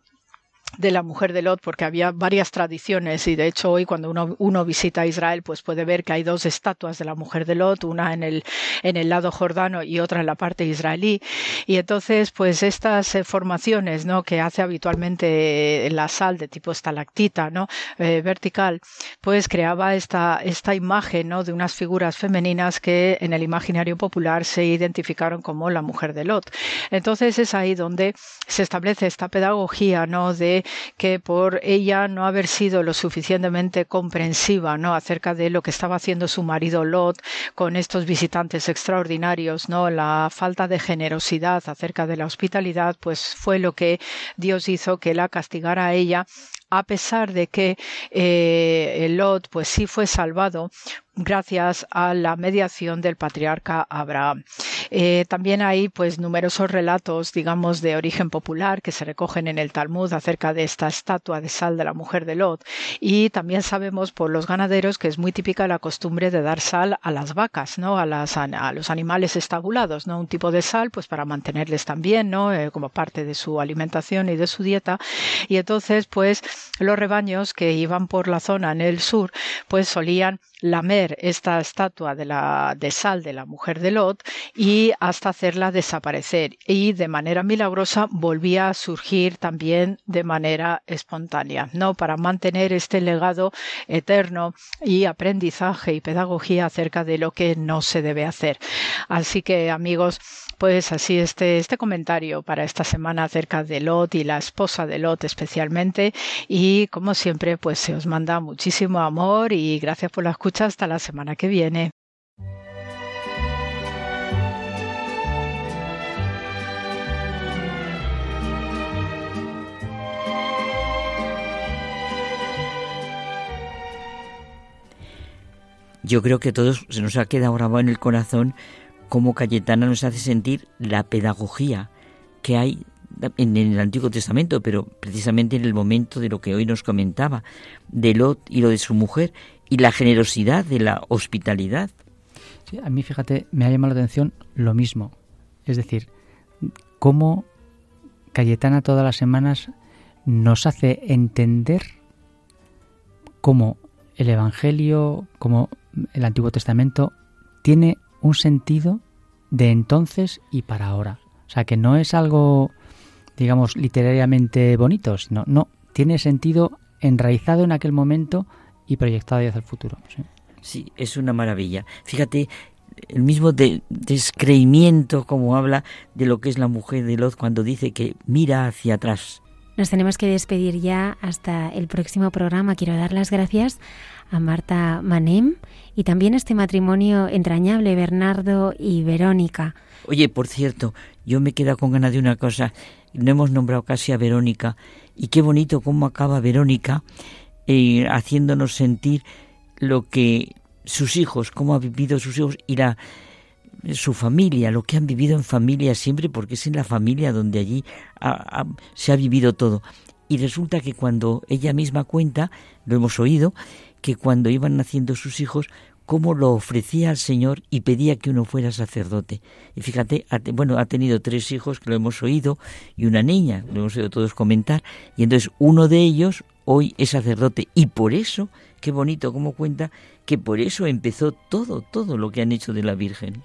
de la mujer de Lot, porque había varias tradiciones y de hecho hoy cuando uno, uno, visita Israel pues puede ver que hay dos estatuas de la mujer de Lot, una en el, en el lado jordano y otra en la parte israelí. Y entonces pues estas eh, formaciones ¿no? que hace habitualmente la sal de tipo estalactita, ¿no? Eh, vertical, pues creaba esta, esta imagen ¿no? de unas figuras femeninas que en el imaginario popular se identificaron como la mujer de Lot. Entonces es ahí donde se establece esta pedagogía ¿no? de que por ella no haber sido lo suficientemente comprensiva ¿no? acerca de lo que estaba haciendo su marido Lot con estos visitantes extraordinarios, ¿no? la falta de generosidad acerca de la hospitalidad, pues fue lo que Dios hizo que la castigara a ella a pesar de que eh, Lot pues sí fue salvado gracias a la mediación del patriarca Abraham. Eh, también hay pues numerosos relatos, digamos, de origen popular que se recogen en el Talmud acerca de esta estatua de sal de la mujer de Lot. Y también sabemos por los ganaderos que es muy típica la costumbre de dar sal a las vacas, ¿no? A, las, a los animales estabulados, ¿no? Un tipo de sal, pues para mantenerles también, ¿no? Eh, como parte de su alimentación y de su dieta. Y entonces, pues, los rebaños que iban por la zona en el sur, pues solían lamer esta estatua de, la, de sal de la mujer de Lot y hasta hacerla desaparecer. Y de manera milagrosa volvía a surgir también de manera espontánea, ¿no? Para mantener este legado eterno y aprendizaje y pedagogía acerca de lo que no se debe hacer. Así que, amigos, pues así este, este comentario para esta semana acerca de Lot y la esposa de Lot especialmente. Y como siempre, pues se os manda muchísimo amor y gracias por la escucha. Hasta la semana que viene. Yo creo que a todos se nos ha quedado grabado en el corazón cómo Cayetana nos hace sentir la pedagogía que hay en el Antiguo Testamento, pero precisamente en el momento de lo que hoy nos comentaba, de Lot y lo de su mujer, y la generosidad de la hospitalidad. A mí, fíjate, me ha llamado la atención lo mismo. Es decir, cómo Cayetana todas las semanas nos hace entender cómo el Evangelio, como el Antiguo Testamento, tiene un sentido de entonces y para ahora. O sea, que no es algo, digamos, literariamente bonito, sino, no, tiene sentido enraizado en aquel momento y proyectado hacia el futuro. Sí, es una maravilla. Fíjate, el mismo descreimiento como habla de lo que es la mujer de Lot cuando dice que mira hacia atrás. Nos tenemos que despedir ya hasta el próximo programa. Quiero dar las gracias a Marta Manem y también este matrimonio entrañable, Bernardo y Verónica. Oye, por cierto, yo me quedo con ganas de una cosa. No hemos nombrado casi a Verónica. Y qué bonito cómo acaba Verónica eh, haciéndonos sentir lo que sus hijos, cómo ha vivido sus hijos y la, su familia, lo que han vivido en familia siempre, porque es en la familia donde allí se ha vivido todo. Y resulta que cuando ella misma cuenta, lo hemos oído, que cuando iban naciendo sus hijos, cómo lo ofrecía al Señor y pedía que uno fuera sacerdote. Y fíjate, bueno, ha tenido tres hijos que lo hemos oído y una niña, lo hemos oído todos comentar, y entonces uno de ellos hoy es sacerdote y por eso, qué bonito cómo cuenta, que por eso empezó todo, todo lo que han hecho de la Virgen.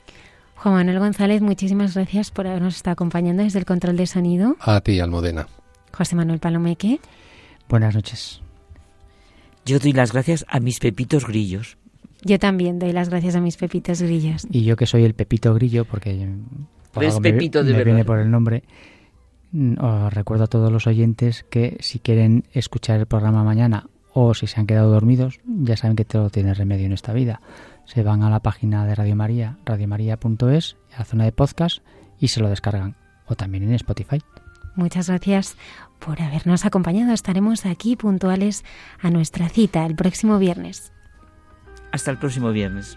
Juan Manuel González, muchísimas gracias por habernos estado acompañando desde el control de sonido. A ti, Almudena. José Manuel Palomeque. Buenas noches. Yo doy las gracias a mis pepitos grillos. Yo también doy las gracias a mis pepitos grillos. Y yo que soy el pepito grillo, porque por pepito me, de viene por el nombre, mm, os recuerdo a todos los oyentes que si quieren escuchar el programa mañana o si se han quedado dormidos, ya saben que todo tiene remedio en esta vida. Se van a la página de Radio María, radiomaria.es, a la zona de podcast y se lo descargan. O también en Spotify. Muchas gracias por habernos acompañado. Estaremos aquí puntuales a nuestra cita el próximo viernes. Hasta el próximo viernes.